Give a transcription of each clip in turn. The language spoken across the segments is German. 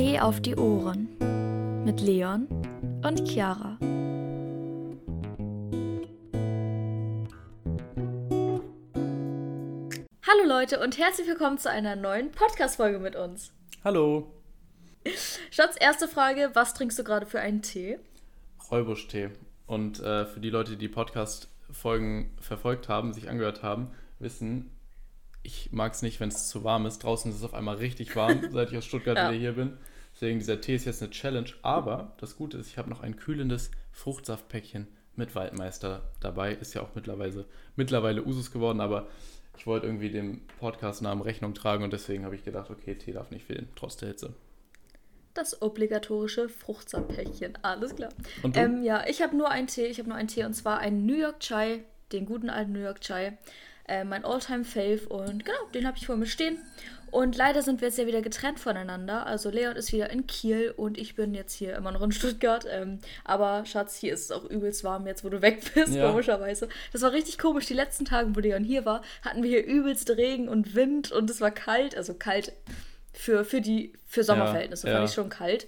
Tee auf die Ohren mit Leon und Chiara. Hallo Leute und herzlich willkommen zu einer neuen Podcast-Folge mit uns. Hallo. Schatz, erste Frage: Was trinkst du gerade für einen Tee? Räubusch-Tee. Und äh, für die Leute, die die Podcast-Folgen verfolgt haben, sich angehört haben, wissen, ich mag es nicht, wenn es zu warm ist. Draußen ist es auf einmal richtig warm, seit ich aus Stuttgart ja. wieder hier bin. Deswegen, dieser Tee ist jetzt eine Challenge. Aber das Gute ist, ich habe noch ein kühlendes Fruchtsaftpäckchen mit Waldmeister dabei. Ist ja auch mittlerweile, mittlerweile Usus geworden, aber ich wollte irgendwie dem Podcast-Namen Rechnung tragen und deswegen habe ich gedacht, okay, Tee darf nicht fehlen, trotz der Hitze. Das obligatorische Fruchtsaftpäckchen, alles klar. Und du? Ähm, ja, ich habe nur einen Tee, ich habe nur einen Tee und zwar einen New York Chai, den guten alten New York Chai äh, mein Alltime Fave und genau, den habe ich vor mir stehen. Und leider sind wir jetzt ja wieder getrennt voneinander. Also Leon ist wieder in Kiel und ich bin jetzt hier immer noch in Stuttgart. Ähm, aber Schatz, hier ist es auch übelst warm jetzt, wo du weg bist, ja. komischerweise. Das war richtig komisch. Die letzten Tage, wo Leon hier war, hatten wir hier übelst Regen und Wind und es war kalt. Also kalt für, für die für Sommerverhältnisse ja, ja. fand ich schon kalt.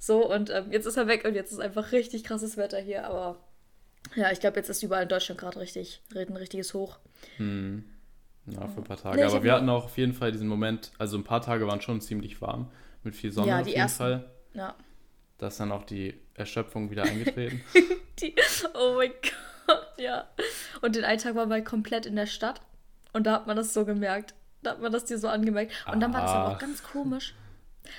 So, und ähm, jetzt ist er weg und jetzt ist einfach richtig krasses Wetter hier. Aber ja, ich glaube, jetzt ist überall in Deutschland gerade richtig, ein richtiges Hoch. Hm. Ja, für ein paar Tage. Nee, Aber wir hatten auch auf jeden Fall diesen Moment, also ein paar Tage waren schon ziemlich warm, mit viel Sonne ja, auf jeden ersten. Fall. Ja. Da ist dann auch die Erschöpfung wieder eingetreten. die, oh mein Gott, ja. Und den einen Tag waren wir komplett in der Stadt und da hat man das so gemerkt. Da hat man das dir so angemerkt. Und dann war es aber auch ganz komisch.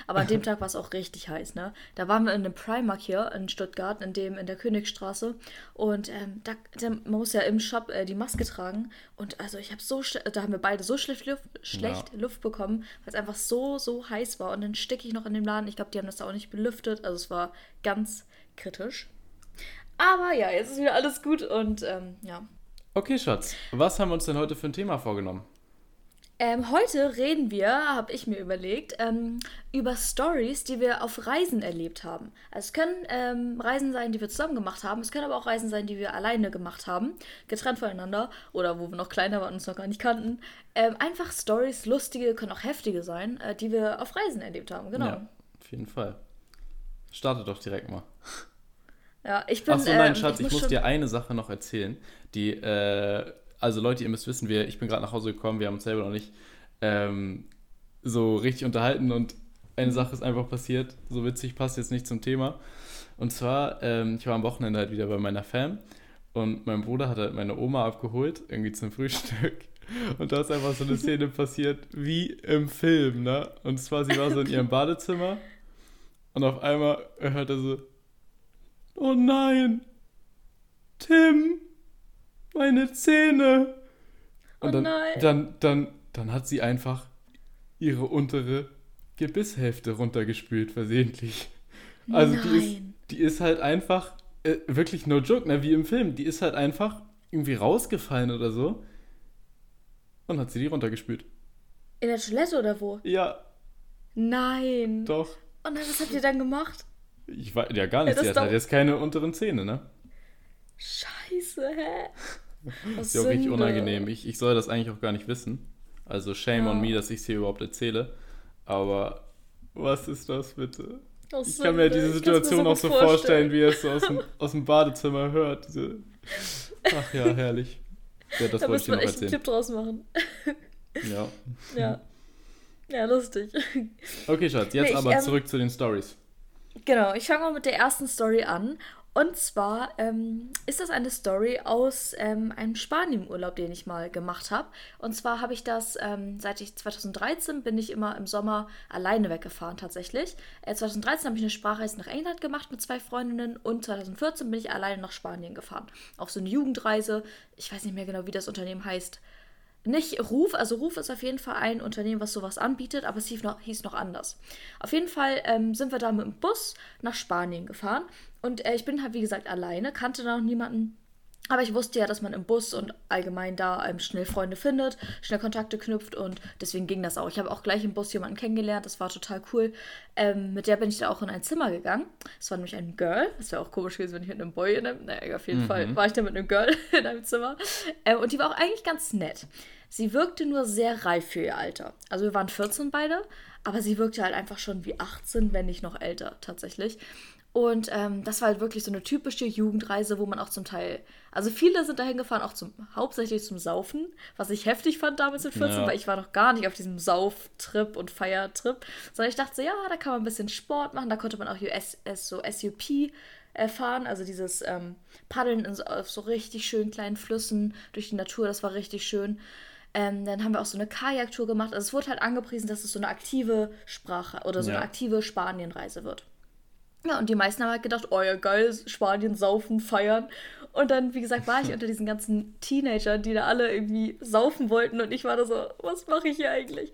Aber an dem Tag war es auch richtig heiß, ne? Da waren wir in einem Primark hier in Stuttgart, in dem in der Königstraße. Und ähm, da, man muss ja im Shop äh, die Maske tragen. Und also ich habe so, da haben wir beide so schlecht Luft, schlecht ja. Luft bekommen, weil es einfach so, so heiß war. Und dann stecke ich noch in dem Laden. Ich glaube, die haben das da auch nicht belüftet. Also es war ganz kritisch. Aber ja, jetzt ist wieder alles gut und ähm, ja. Okay, Schatz, was haben wir uns denn heute für ein Thema vorgenommen? Ähm, heute reden wir, habe ich mir überlegt, ähm, über Stories, die wir auf Reisen erlebt haben. Also es können ähm, Reisen sein, die wir zusammen gemacht haben. Es können aber auch Reisen sein, die wir alleine gemacht haben, getrennt voneinander oder wo wir noch kleiner waren und uns noch gar nicht kannten. Ähm, einfach Stories, lustige, können auch heftige sein, äh, die wir auf Reisen erlebt haben. Genau. Ja, auf jeden Fall. Starte doch direkt mal. Ja, ich bin. Achso, nein, ähm, Schatz, ich, ich muss dir eine Sache noch erzählen, die äh, also Leute, ihr müsst wissen, wir, ich bin gerade nach Hause gekommen, wir haben uns selber noch nicht ähm, so richtig unterhalten und eine Sache ist einfach passiert, so witzig passt jetzt nicht zum Thema. Und zwar, ähm, ich war am Wochenende halt wieder bei meiner Fam und mein Bruder hat halt meine Oma abgeholt, irgendwie zum Frühstück. Und da ist einfach so eine Szene passiert, wie im Film, ne? Und zwar, sie war so in ihrem Badezimmer und auf einmal hört er so, oh nein, Tim, meine Zähne. Und oh dann, nein. dann, dann, dann hat sie einfach ihre untere Gebisshälfte runtergespült, versehentlich. Also die ist, die ist halt einfach, äh, wirklich no joke, ne, wie im Film, die ist halt einfach irgendwie rausgefallen oder so. Und hat sie die runtergespült. In der Toilette oder wo? Ja. Nein. Doch. Und was habt ihr dann gemacht? Ich weiß ja gar nicht. Ja, sie hat halt jetzt keine unteren Zähne, ne? Scheiße, hä? Das ist ja auch richtig unangenehm. Ich, ich soll das eigentlich auch gar nicht wissen. Also shame ja. on me, dass ich es hier überhaupt erzähle. Aber was ist das bitte? Das ich kann mir diese Situation auch so vorstellen. vorstellen, wie er es so aus dem, aus dem Badezimmer hört. Diese, ach ja, herrlich. Ja, das da wollte ich dir noch echt erzählen. einen Clip draus machen. Ja. Ja. Ja, lustig. Okay, Schatz, jetzt nee, aber ähm, zurück zu den Stories. Genau, ich fange mal mit der ersten Story an. Und zwar ähm, ist das eine Story aus ähm, einem Spanien-Urlaub, den ich mal gemacht habe. Und zwar habe ich das, ähm, seit ich 2013 bin ich immer im Sommer alleine weggefahren tatsächlich. Äh, 2013 habe ich eine Sprachreise nach England gemacht mit zwei Freundinnen und 2014 bin ich alleine nach Spanien gefahren. Auf so eine Jugendreise. Ich weiß nicht mehr genau, wie das Unternehmen heißt nicht Ruf, also Ruf ist auf jeden Fall ein Unternehmen, was sowas anbietet, aber es hieß noch, hieß noch anders. Auf jeden Fall ähm, sind wir da mit dem Bus nach Spanien gefahren und äh, ich bin halt, wie gesagt, alleine, kannte da noch niemanden. Aber ich wusste ja, dass man im Bus und allgemein da ähm, schnell Freunde findet, schnell Kontakte knüpft und deswegen ging das auch. Ich habe auch gleich im Bus jemanden kennengelernt, das war total cool. Ähm, mit der bin ich da auch in ein Zimmer gegangen. Das war nämlich ein Girl. Das wäre auch komisch gewesen, wenn ich mit einem Boy in einem. Naja, auf jeden mhm. Fall war ich da mit einem Girl in einem Zimmer. Ähm, und die war auch eigentlich ganz nett. Sie wirkte nur sehr reif für ihr Alter. Also wir waren 14 beide, aber sie wirkte halt einfach schon wie 18, wenn nicht noch älter tatsächlich. Und ähm, das war halt wirklich so eine typische Jugendreise, wo man auch zum Teil, also viele sind dahin gefahren, auch zum, hauptsächlich zum Saufen, was ich heftig fand damals mit 14, ja. weil ich war noch gar nicht auf diesem Sauftrip und Feiertrip, sondern ich dachte so, ja, da kann man ein bisschen Sport machen, da konnte man auch US, so SUP erfahren, also dieses ähm, Paddeln in so, auf so richtig schönen kleinen Flüssen durch die Natur, das war richtig schön. Ähm, dann haben wir auch so eine Kajaktour gemacht. Also es wurde halt angepriesen, dass es so eine aktive Sprache oder so ja. eine aktive Spanienreise wird. Ja, und die meisten haben halt gedacht, oh ja, geil, Spanien, saufen, feiern. Und dann, wie gesagt, war ich unter diesen ganzen Teenagern, die da alle irgendwie saufen wollten. Und ich war da so, was mache ich hier eigentlich?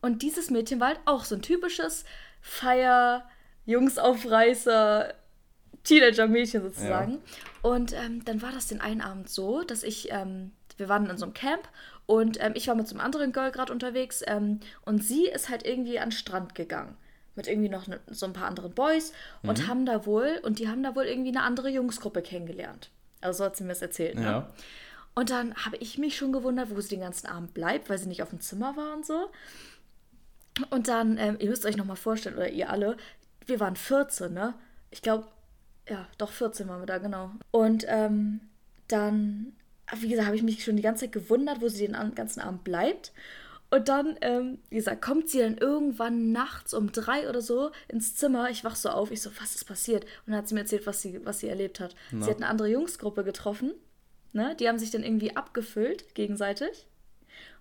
Und dieses Mädchen war halt auch so ein typisches Feier, Jungsaufreißer, Teenager-Mädchen sozusagen. Ja. Und ähm, dann war das den einen Abend so, dass ich, ähm, wir waren in so einem Camp und ähm, ich war mit so einem anderen Girl gerade unterwegs ähm, und sie ist halt irgendwie an den Strand gegangen mit irgendwie noch ne, so ein paar anderen Boys und mhm. haben da wohl, und die haben da wohl irgendwie eine andere Jungsgruppe kennengelernt. Also so hat sie mir das erzählt. Ne? Ja. Und dann habe ich mich schon gewundert, wo sie den ganzen Abend bleibt, weil sie nicht auf dem Zimmer war und so. Und dann, ähm, ihr müsst euch nochmal vorstellen, oder ihr alle, wir waren 14, ne? Ich glaube, ja, doch 14 waren wir da, genau. Und ähm, dann, wie gesagt, habe ich mich schon die ganze Zeit gewundert, wo sie den ganzen Abend bleibt. Und dann, ähm, wie gesagt, kommt sie dann irgendwann nachts um drei oder so ins Zimmer. Ich wach so auf, ich so, was ist passiert? Und dann hat sie mir erzählt, was sie, was sie erlebt hat. Na. Sie hat eine andere Jungsgruppe getroffen. Ne? Die haben sich dann irgendwie abgefüllt, gegenseitig.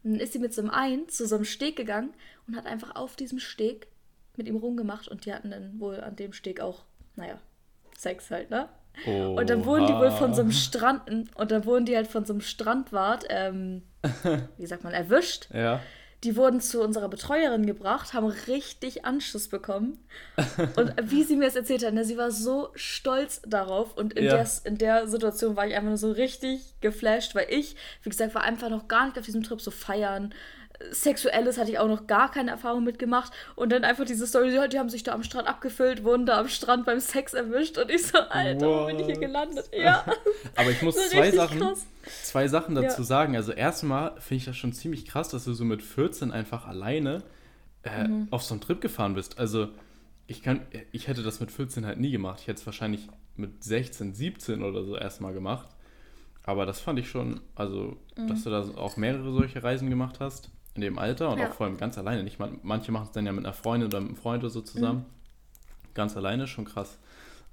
Und dann ist sie mit so einem einen zu so einem Steg gegangen und hat einfach auf diesem Steg mit ihm rumgemacht. Und die hatten dann wohl an dem Steg auch, naja, Sex halt, ne? Oh, und dann wurden die wohl von so einem Strand, und dann wurden die halt von so einem Strandwart, ähm, wie sagt man, erwischt. Ja. Die wurden zu unserer Betreuerin gebracht, haben richtig Anschuss bekommen. Und wie sie mir das erzählt hat, ne, sie war so stolz darauf. Und in, ja. der, in der Situation war ich einfach nur so richtig geflasht, weil ich, wie gesagt, war einfach noch gar nicht auf diesem Trip so feiern, Sexuelles hatte ich auch noch gar keine Erfahrung mitgemacht. Und dann einfach diese Story, ja, die haben sich da am Strand abgefüllt, wurden da am Strand beim Sex erwischt. Und ich so, Alter, What? wo bin ich hier gelandet? Ja. Aber ich muss zwei Sachen, zwei Sachen dazu ja. sagen. Also erstmal finde ich das schon ziemlich krass, dass du so mit 14 einfach alleine äh, mhm. auf so einen Trip gefahren bist. Also ich kann, ich hätte das mit 14 halt nie gemacht. Ich hätte es wahrscheinlich mit 16, 17 oder so erstmal gemacht. Aber das fand ich schon, also, mhm. dass du da auch mehrere solche Reisen gemacht hast in dem Alter und ja. auch vor allem ganz alleine. Nicht, manche machen es dann ja mit einer Freundin oder mit einem Freund oder so zusammen. Mhm. Ganz alleine, schon krass.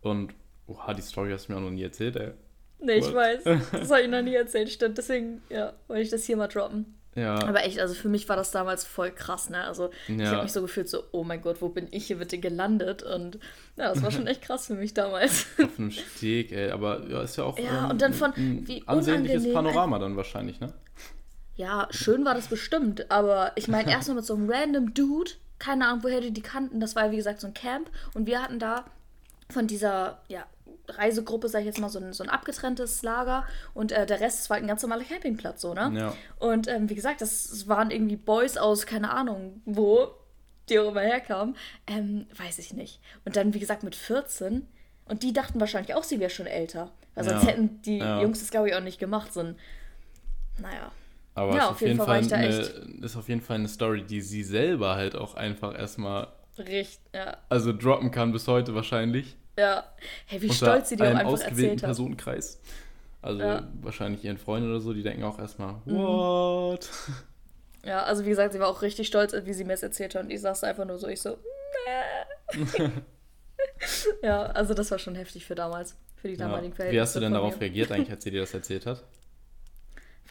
Und, oha, die Story hast du mir auch noch nie erzählt, ey. Nee, What? ich weiß. Das habe ich noch nie erzählt, stimmt. Deswegen, ja, wollte ich das hier mal droppen. Ja. Aber echt, also für mich war das damals voll krass, ne? Also ja. ich habe mich so gefühlt, so, oh mein Gott, wo bin ich hier bitte gelandet? Und ja, das war schon echt krass für mich damals. Auf einem Steg, ey, aber ja, ist ja auch ja, ähm, und dann von, ein wie ansehnliches Panorama dann wahrscheinlich, ne? Ja, schön war das bestimmt, aber ich meine, erstmal mit so einem random Dude, keine Ahnung, woher die die kannten, das war wie gesagt so ein Camp und wir hatten da von dieser, ja, Reisegruppe, sag ich jetzt mal, so ein, so ein abgetrenntes Lager und äh, der Rest war halt ein ganz normaler Campingplatz, so, ne? Ja. Und ähm, wie gesagt, das, das, waren irgendwie Boys aus, keine Ahnung, wo die auch immer herkamen, ähm, weiß ich nicht. Und dann, wie gesagt, mit 14 und die dachten wahrscheinlich auch, sie wäre schon älter. Weil sonst ja. hätten die ja. Jungs das, glaube ich, auch nicht gemacht, so ein, naja. Aber ja, auf jeden Fall, Fall eine, ist auf jeden Fall eine Story, die sie selber halt auch einfach erstmal Richtig, ja. Also droppen kann bis heute wahrscheinlich. Ja. Hey, wie stolz sie dir auch einfach erzählt hat. Personenkreis. Also ja. wahrscheinlich ihren Freunden oder so, die denken auch erstmal, mhm. what? Ja, also wie gesagt, sie war auch richtig stolz, wie sie mir es erzählt hat. Und ich saß einfach nur so, ich so, ja, also das war schon heftig für damals, für die damaligen ja. Verhältnisse. Wie hast du denn darauf reagiert eigentlich, als sie dir das erzählt hat?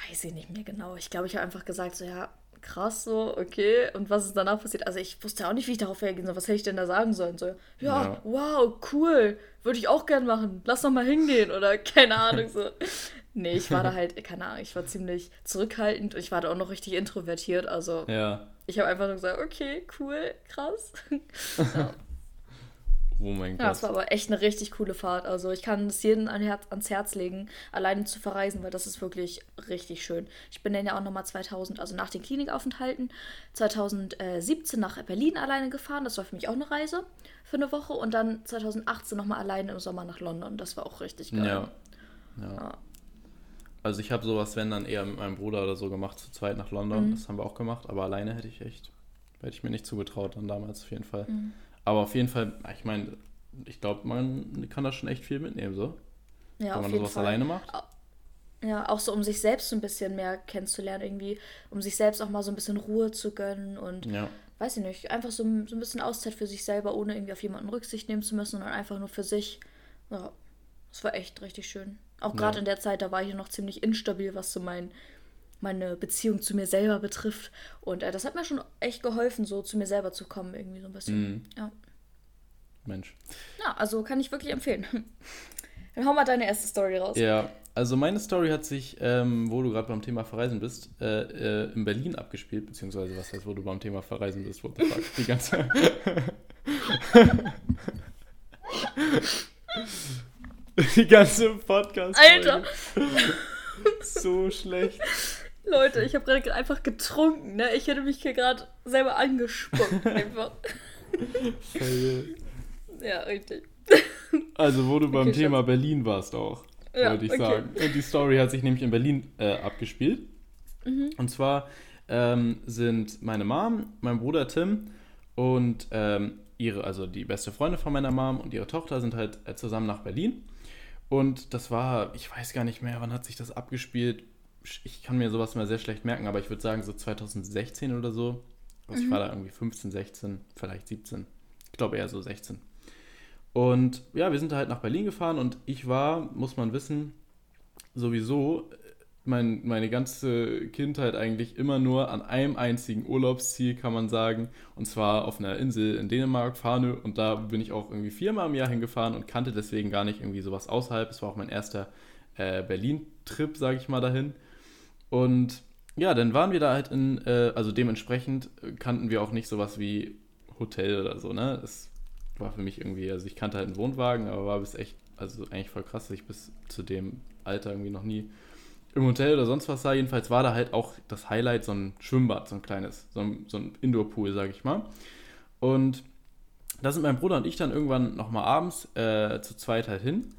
Weiß ich nicht mehr genau. Ich glaube, ich habe einfach gesagt, so ja, krass so, okay. Und was ist danach passiert? Also ich wusste auch nicht, wie ich darauf reagieren soll. Was hätte ich denn da sagen sollen? So, ja, ja. wow, cool. Würde ich auch gern machen. Lass doch mal hingehen oder keine Ahnung so. nee, ich war da halt, keine Ahnung, ich war ziemlich zurückhaltend und ich war da auch noch richtig introvertiert. Also ja. ich habe einfach nur gesagt, okay, cool, krass. ja. Oh mein Gott. Ja, es war aber echt eine richtig coole Fahrt. Also ich kann es jedem ans Herz legen, alleine zu verreisen, weil das ist wirklich richtig schön. Ich bin dann ja auch nochmal 2000, also nach den Klinikaufenthalten, 2017 nach Berlin alleine gefahren. Das war für mich auch eine Reise für eine Woche. Und dann 2018 nochmal alleine im Sommer nach London. Das war auch richtig geil. Ja. ja. ja. Also ich habe sowas, wenn dann eher mit meinem Bruder oder so gemacht, zu zweit nach London. Mhm. Das haben wir auch gemacht. Aber alleine hätte ich echt Hätte ich mir nicht zugetraut dann damals auf jeden Fall. Mhm. Aber auf jeden Fall, ich meine, ich glaube, man kann da schon echt viel mitnehmen, so. Ja, Wenn man sowas Fall. alleine macht. Ja, auch so, um sich selbst so ein bisschen mehr kennenzulernen, irgendwie, um sich selbst auch mal so ein bisschen Ruhe zu gönnen und ja. weiß ich nicht, einfach so, so ein bisschen Auszeit für sich selber, ohne irgendwie auf jemanden Rücksicht nehmen zu müssen, sondern einfach nur für sich. Ja, das war echt richtig schön. Auch gerade ja. in der Zeit, da war ich noch ziemlich instabil, was so mein, meine Beziehung zu mir selber betrifft. Und äh, das hat mir schon echt geholfen, so zu mir selber zu kommen, irgendwie so ein bisschen. Mhm. Ja. Mensch. Ja, also kann ich wirklich empfehlen. Dann hau mal deine erste Story raus. Ja, also meine Story hat sich, ähm, wo du gerade beim Thema Verreisen bist, äh, äh, in Berlin abgespielt, beziehungsweise was heißt, wo du beim Thema Verreisen bist, what the fuck, die ganze... die ganze Podcast. Alter! so schlecht. Leute, ich habe gerade einfach getrunken, ne? Ich hätte mich hier gerade selber angespuckt, einfach. ja, richtig. Also, wo du beim okay, Thema Schatz. Berlin warst auch, ja, wollte ich okay. sagen. Und die Story hat sich nämlich in Berlin äh, abgespielt. Mhm. Und zwar ähm, sind meine Mom, mein Bruder Tim und ähm, ihre, also die beste Freundin von meiner Mom und ihre Tochter sind halt äh, zusammen nach Berlin. Und das war, ich weiß gar nicht mehr, wann hat sich das abgespielt ich kann mir sowas immer sehr schlecht merken, aber ich würde sagen so 2016 oder so. Also mhm. ich war da irgendwie 15, 16, vielleicht 17. Ich glaube eher so 16. Und ja, wir sind da halt nach Berlin gefahren und ich war, muss man wissen, sowieso mein, meine ganze Kindheit eigentlich immer nur an einem einzigen Urlaubsziel, kann man sagen. Und zwar auf einer Insel in Dänemark, Farnö. Und da bin ich auch irgendwie viermal im Jahr hingefahren und kannte deswegen gar nicht irgendwie sowas außerhalb. Es war auch mein erster äh, Berlin-Trip, sage ich mal, dahin. Und ja, dann waren wir da halt in, äh, also dementsprechend kannten wir auch nicht sowas wie Hotel oder so, ne? Es war für mich irgendwie, also ich kannte halt einen Wohnwagen, aber war bis echt, also eigentlich voll krass, dass ich bis zu dem Alter irgendwie noch nie im Hotel oder sonst was sah. Jedenfalls war da halt auch das Highlight so ein Schwimmbad, so ein kleines, so ein, so ein Indoor-Pool, sag ich mal. Und da sind mein Bruder und ich dann irgendwann nochmal abends äh, zu zweit halt hin.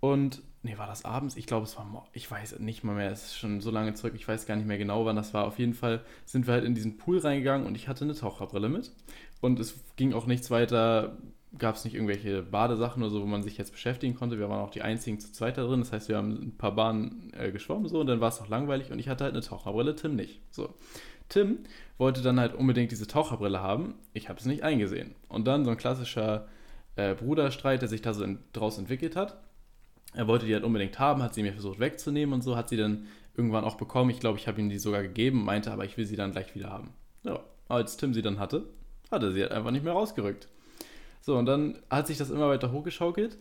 Und nee, war das abends? Ich glaube, es war, ich weiß nicht mal mehr, es ist schon so lange zurück, ich weiß gar nicht mehr genau, wann das war. Auf jeden Fall sind wir halt in diesen Pool reingegangen und ich hatte eine Taucherbrille mit. Und es ging auch nichts weiter, gab es nicht irgendwelche Badesachen oder so, wo man sich jetzt beschäftigen konnte. Wir waren auch die einzigen zu zweit da drin, das heißt, wir haben ein paar Bahnen äh, geschwommen so und dann war es auch langweilig und ich hatte halt eine Taucherbrille, Tim nicht. So. Tim wollte dann halt unbedingt diese Taucherbrille haben. Ich habe es nicht eingesehen. Und dann so ein klassischer äh, Bruderstreit, der sich da so in, draus entwickelt hat er wollte die halt unbedingt haben, hat sie mir versucht wegzunehmen und so, hat sie dann irgendwann auch bekommen. Ich glaube, ich habe ihm die sogar gegeben, meinte aber, ich will sie dann gleich wieder haben. Ja, als Tim sie dann hatte, hat er sie halt einfach nicht mehr rausgerückt. So, und dann hat sich das immer weiter hochgeschaukelt,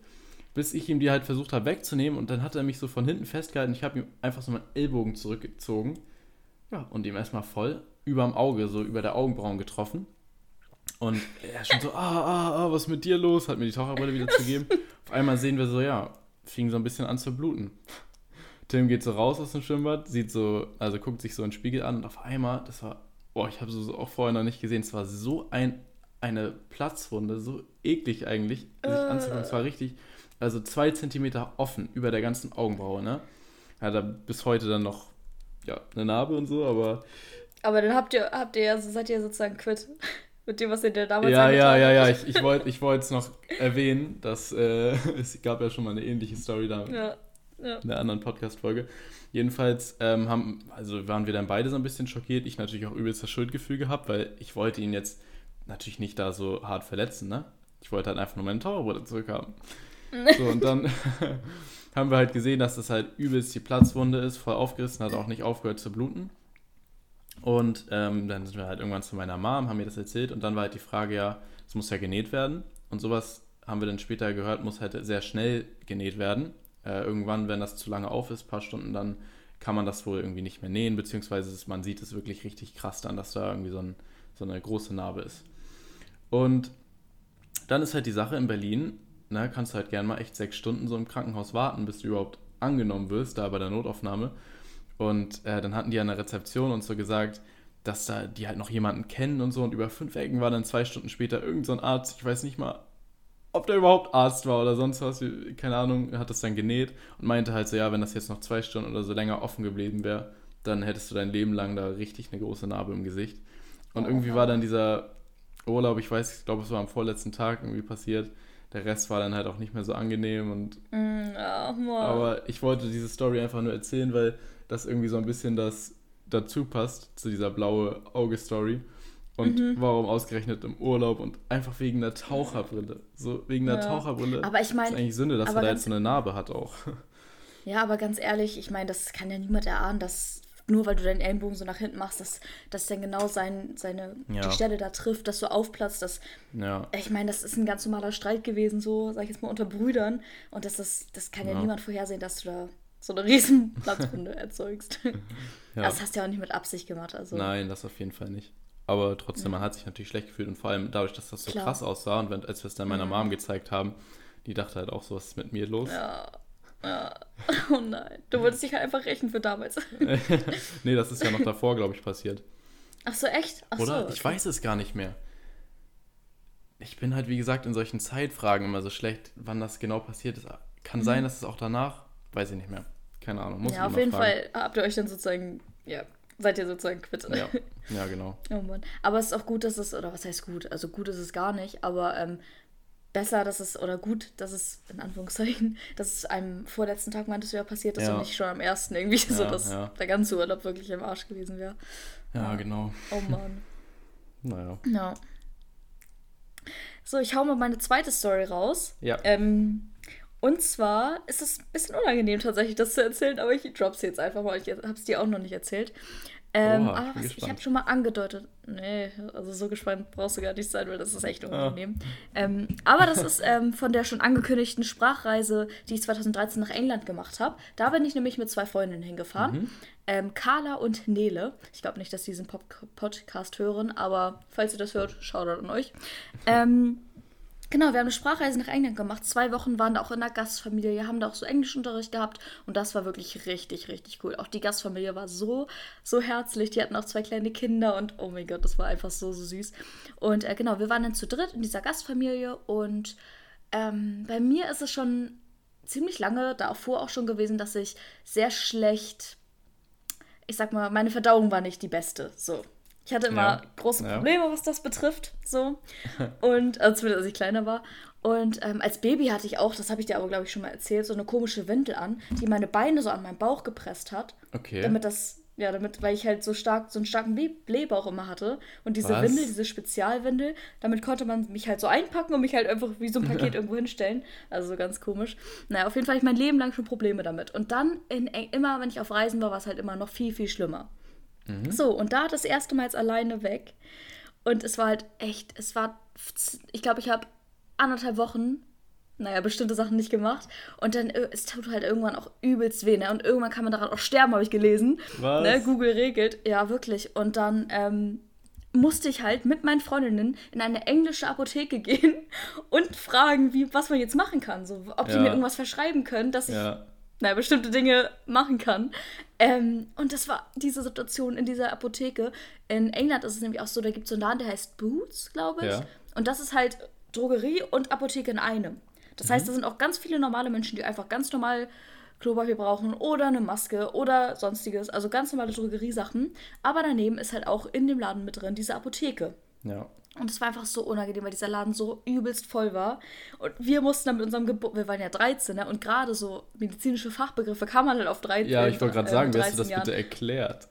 bis ich ihm die halt versucht habe wegzunehmen und dann hat er mich so von hinten festgehalten. Ich habe ihm einfach so meinen Ellbogen zurückgezogen. Ja, und ihm erstmal voll überm Auge, so über der Augenbrauen getroffen. Und er schon so, ah, ah, ah, was ist mit dir los? Hat mir die Taucherbrille wieder gegeben. Auf einmal sehen wir so, ja, fing so ein bisschen an zu bluten. Tim geht so raus aus dem Schwimmbad, sieht so, also guckt sich so einen Spiegel an und auf einmal, das war, boah, ich habe so auch vorher noch nicht gesehen, es war so ein, eine Platzwunde, so eklig eigentlich, sich äh. anzugucken. Es war richtig, also zwei Zentimeter offen über der ganzen Augenbraue, ne? Hat er bis heute dann noch, ja, eine Narbe und so, aber. Aber dann habt ihr, habt ihr ja, seid ihr sozusagen quitt. Mit dem, was ihr dir damals Ja, ja, ja, ja. Ich, ich wollte ich es noch erwähnen, dass äh, es gab ja schon mal eine ähnliche Story da ja, ja. in der anderen Podcast-Folge. Jedenfalls ähm, haben, also waren wir dann beide so ein bisschen schockiert. Ich natürlich auch übelst das Schuldgefühl gehabt, weil ich wollte ihn jetzt natürlich nicht da so hart verletzen, ne? Ich wollte halt einfach nur meinen Taucherbruder zurückhaben. so, und dann haben wir halt gesehen, dass das halt übelst die Platzwunde ist, voll aufgerissen, hat auch nicht aufgehört zu bluten. Und ähm, dann sind wir halt irgendwann zu meiner Mom, haben mir das erzählt und dann war halt die Frage, ja, es muss ja genäht werden. Und sowas haben wir dann später gehört, muss halt sehr schnell genäht werden. Äh, irgendwann, wenn das zu lange auf ist, paar Stunden, dann kann man das wohl irgendwie nicht mehr nähen, beziehungsweise man sieht es wirklich richtig krass dann, dass da irgendwie so, ein, so eine große Narbe ist. Und dann ist halt die Sache in Berlin, ne, kannst du halt gerne mal echt sechs Stunden so im Krankenhaus warten, bis du überhaupt angenommen wirst, da bei der Notaufnahme. Und äh, dann hatten die an der Rezeption uns so gesagt, dass da die halt noch jemanden kennen und so. Und über fünf Ecken war dann zwei Stunden später irgendein so Arzt, ich weiß nicht mal, ob der überhaupt Arzt war oder sonst was, keine Ahnung, hat das dann genäht und meinte halt so, ja, wenn das jetzt noch zwei Stunden oder so länger offen geblieben wäre, dann hättest du dein Leben lang da richtig eine große Narbe im Gesicht. Und Oh, irgendwie war dann dieser Urlaub, ich weiß, ich glaube, es war am vorletzten Tag irgendwie passiert. Der Rest war dann halt auch nicht mehr so angenehm und Mm, Mann. aber ich wollte diese Story einfach nur erzählen, weil das irgendwie so ein bisschen das dazu passt, zu dieser blaue Auge-Story. Und Mhm. warum ausgerechnet im Urlaub und einfach wegen der Taucherbrille. So wegen der Ja. Taucherbrille. Aber ich ist meine, eigentlich Sünde, dass er da jetzt so eine Narbe hat auch. Ja, aber ganz ehrlich, ich meine, das kann ja niemand erahnen, dass nur weil du deinen Ellenbogen so nach hinten machst, dass, dass dann genau sein, seine, Ja. die Stelle da trifft, dass du aufplatzt. Dass, ja. ich meine, das ist ein ganz normaler Streit gewesen, so, sag ich jetzt mal, unter Brüdern. Und das, ist, das kann ja, Ja. niemand vorhersehen, dass du da so eine riesen Platzwunde erzeugst. ja. Das hast du ja auch nicht mit Absicht gemacht. Also. Nein, das auf jeden Fall nicht. Aber trotzdem, man hat sich natürlich schlecht gefühlt und vor allem dadurch, dass das so Klar. krass aussah und wenn, als wir es dann meiner. Mom gezeigt haben, die dachte halt auch so, was ist mit mir los? Ja. Ja. Oh nein. Du wolltest dich halt einfach rächen für damals. nee, das ist ja noch davor, glaube ich, passiert. Ach so, echt? Ach Oder? so. Ich weiß es gar nicht mehr. Ich bin halt, wie gesagt, in solchen Zeitfragen immer so schlecht, wann das genau passiert ist. Kann Mhm. sein, dass es auch danach, weiß ich nicht mehr. Keine Ahnung, muss Ja, auf jeden fragen. Fall habt ihr euch dann sozusagen, ja, seid ihr sozusagen quitt. Ja, ja, genau. Oh Mann. Aber es ist auch gut, dass es, oder was heißt gut? Also gut ist es gar nicht, aber ähm, besser, dass es, oder gut, dass es, in Anführungszeichen, dass es einem vorletzten Tag meintest du ja passiert ist Ja. und nicht schon am ersten irgendwie so, Ja, dass ja. der ganze Urlaub wirklich im Arsch gewesen wäre. Ja, Ja. genau. Oh Mann. Naja. Ja. So, ich hau mal meine zweite Story raus. Ja. Ähm, und zwar ist es ein bisschen unangenehm tatsächlich, das zu erzählen, aber ich drop's jetzt einfach mal. Ich hab's dir auch noch nicht erzählt. Ähm, Oha, ich aber ich gespannt. habe schon mal angedeutet. Nee, also so gespannt brauchst du gar nicht sein, weil das ist Ah. echt unangenehm. Ähm, aber das ist ähm, von der schon angekündigten Sprachreise, die ich 2013 nach England gemacht habe. Da bin ich nämlich mit zwei Freundinnen hingefahren. Mhm. Ähm, Carla und Nele. Ich glaube nicht, dass sie diesen Pop Podcast hören, aber falls ihr das hört, schaut an euch. Ähm, Genau, wir haben eine Sprachreise nach England gemacht. Zwei Wochen waren da auch in der Gastfamilie, haben da auch so Englischunterricht gehabt und das war wirklich richtig, richtig cool. Auch die Gastfamilie war so, so herzlich. Die hatten auch zwei kleine Kinder und oh mein Gott, das war einfach so, so süß. Und äh, genau, wir waren dann zu dritt in dieser Gastfamilie und ähm, bei mir ist es schon ziemlich lange davor auch schon gewesen, dass ich sehr schlecht, ich sag mal, meine Verdauung war nicht die beste. So. Ich hatte immer Ja, große ja. Probleme, was das betrifft. So. Und also zumindest als ich kleiner war. Und ähm, als Baby hatte ich auch, das habe ich dir aber, glaube ich, schon mal erzählt, so eine komische Windel an, die meine Beine so an meinen Bauch gepresst hat. Okay. Damit das, ja, damit, weil ich halt so stark, so einen starken Bläh- Blähbauch immer hatte. Und diese Was? Windel, diese Spezialwindel, damit konnte man mich halt so einpacken und mich halt einfach wie so ein Paket irgendwo hinstellen. Also so ganz komisch. Naja, auf jeden Fall hatte ich mein Leben lang schon Probleme damit. Und dann, in, Eng- immer wenn ich auf Reisen war, war es halt immer noch viel, viel schlimmer. So, und da das erste Mal jetzt alleine weg. Und es war halt echt, es war, ich glaube, ich habe anderthalb Wochen, naja, bestimmte Sachen nicht gemacht. Und dann, äh, es tut halt irgendwann auch übelst weh, ne? Und irgendwann kann man daran auch sterben, habe ich gelesen. Was? Ne? Google regelt. Ja, wirklich. Und dann ähm, musste ich halt mit meinen Freundinnen in eine englische Apotheke gehen und fragen, wie, was man jetzt machen kann. So, ob die Ja. mir irgendwas verschreiben können, dass ich ja. Naja, bestimmte Dinge machen kann. Ähm, und das war diese Situation in dieser Apotheke. In England ist es nämlich auch so, da gibt es so einen Laden, der heißt Boots, glaube ich. Ja. Und das ist halt Drogerie und Apotheke in einem. Das Mhm. heißt, da sind auch ganz viele normale Menschen, die einfach ganz normal Klopapier brauchen oder eine Maske oder sonstiges. Also ganz normale Drogeriesachen. Aber daneben ist halt auch in dem Laden mit drin diese Apotheke. Ja. Und es war einfach so unangenehm, weil dieser Laden so übelst voll war. Und wir mussten dann mit unserem Geburt, wir waren ja 13, ne? Und gerade so medizinische Fachbegriffe kann man halt auf 13. Ja, ich wollte gerade äh, sagen, wie hast du 13 das bitte Jahren. erklärt?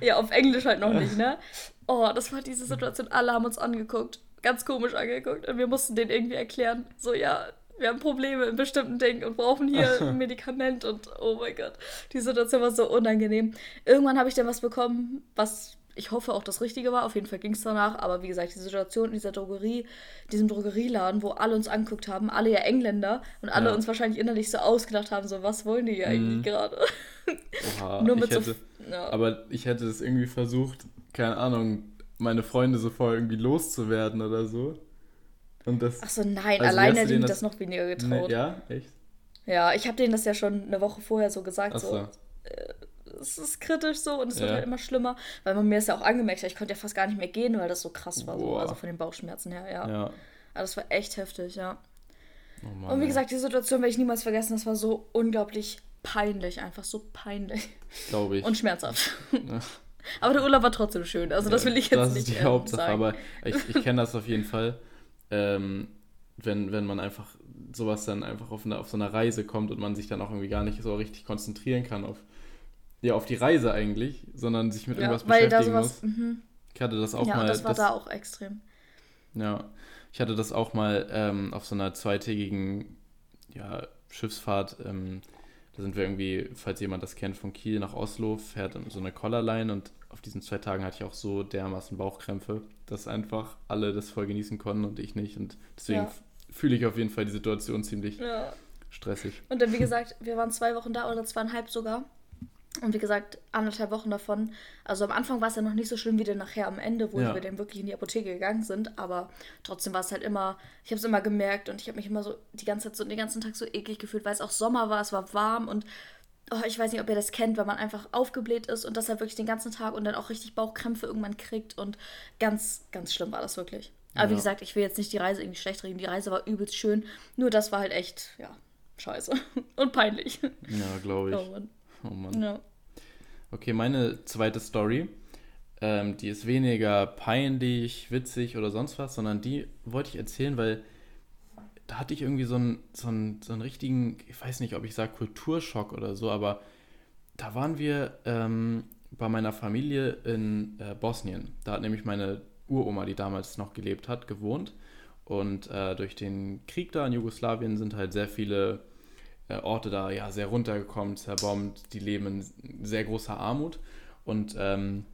Ja, auf Englisch halt noch nicht, ne? Oh, das war diese Situation. Alle haben uns angeguckt. Ganz komisch angeguckt. Und wir mussten denen irgendwie erklären, so, ja, wir haben Probleme in bestimmten Dingen und brauchen hier ein Medikament. Und oh mein Gott, die Situation war so unangenehm. Irgendwann habe ich dann was bekommen, was ich hoffe auch das Richtige war. Auf jeden Fall ging es danach. Aber wie gesagt, die Situation in dieser Drogerie, diesem Drogerieladen, wo alle uns angeguckt haben, alle ja Engländer und alle Ja. uns wahrscheinlich innerlich so ausgedacht haben, so, was wollen die hier eigentlich gerade? Oha, Nur ich mit so. hätte, ja. aber ich hätte es irgendwie versucht, keine Ahnung, meine Freunde so voll irgendwie loszuwerden oder so. Und das. Ach so, nein, Also, alleine hätte ich das- das noch weniger Nee, getraut. ja. ja, echt? ich habe denen das ja schon eine Woche vorher so gesagt. Achso. So, es ist kritisch so und es wird Ja. halt immer schlimmer, weil man mir ist ja auch angemerkt hat, ich konnte ja fast gar nicht mehr gehen, weil das so krass war, so, also von den Bauchschmerzen her, ja. Ja. Aber das war echt heftig, ja. Oh Mann, Und wie gesagt, die Situation werde ich niemals vergessen, das war so unglaublich peinlich, einfach so peinlich glaube ich. und schmerzhaft. Aber der Urlaub war trotzdem schön. Also das will ich jetzt das nicht ist die ähm, Hauptsache, sagen. aber ich, ich kenne das auf jeden Fall. Ähm, wenn, wenn man einfach sowas dann einfach auf, eine, auf so einer Reise kommt und man sich dann auch irgendwie gar nicht so richtig konzentrieren kann auf, ja, auf die Reise eigentlich, sondern sich mit ja, irgendwas weil da beschäftigen sowas. muss. Mhm. Ich hatte das auch Ja, mal. das war da auch extrem. Ja, ich hatte das auch mal ähm, auf so einer zweitägigen ja, Schiffsfahrt. Ähm, da sind wir irgendwie, falls jemand das kennt, von Kiel nach Oslo, fährt so eine Collarline und auf diesen zwei Tagen hatte ich auch so dermaßen Bauchkrämpfe, dass einfach alle das voll genießen konnten und ich nicht. Und deswegen Ja. fühle ich auf jeden Fall die Situation ziemlich Ja. stressig. Und dann, wie gesagt, wir waren zwei Wochen da oder zweieinhalb sogar. Und wie gesagt, anderthalb Wochen davon. Also am Anfang war es ja noch nicht so schlimm wie dann nachher am Ende, wo Ja. wir dann wirklich in die Apotheke gegangen sind. Aber trotzdem war es halt immer, ich habe es immer gemerkt und ich habe mich immer so die ganze Zeit so den ganzen Tag so eklig gefühlt, weil es auch Sommer war, es war warm und oh, ich weiß nicht, ob ihr das kennt, wenn man einfach aufgebläht ist und das halt wirklich den ganzen Tag und dann auch richtig Bauchkrämpfe irgendwann kriegt. Und ganz, ganz schlimm war das wirklich. Aber wie Ja. gesagt, ich will jetzt nicht die Reise irgendwie schlecht reden. Die Reise war übelst schön. Nur das war halt echt, ja, scheiße. Und peinlich. Ja, glaube ich. Oh Mann. Oh Mann. Ja. Okay, meine zweite Story, ähm, die ist weniger peinlich, witzig oder sonst was, sondern die wollte ich erzählen, weil da hatte ich irgendwie so einen, so einen, so einen richtigen, ich weiß nicht, ob ich sage Kulturschock oder so, aber da waren wir ähm, bei meiner Familie in äh, Bosnien. Da hat nämlich meine Uroma, die damals noch gelebt hat, gewohnt. Und äh, durch den Krieg da in Jugoslawien sind halt sehr viele äh, Orte da ja sehr runtergekommen, zerbombt, die leben in sehr großer Armut. Und ähm,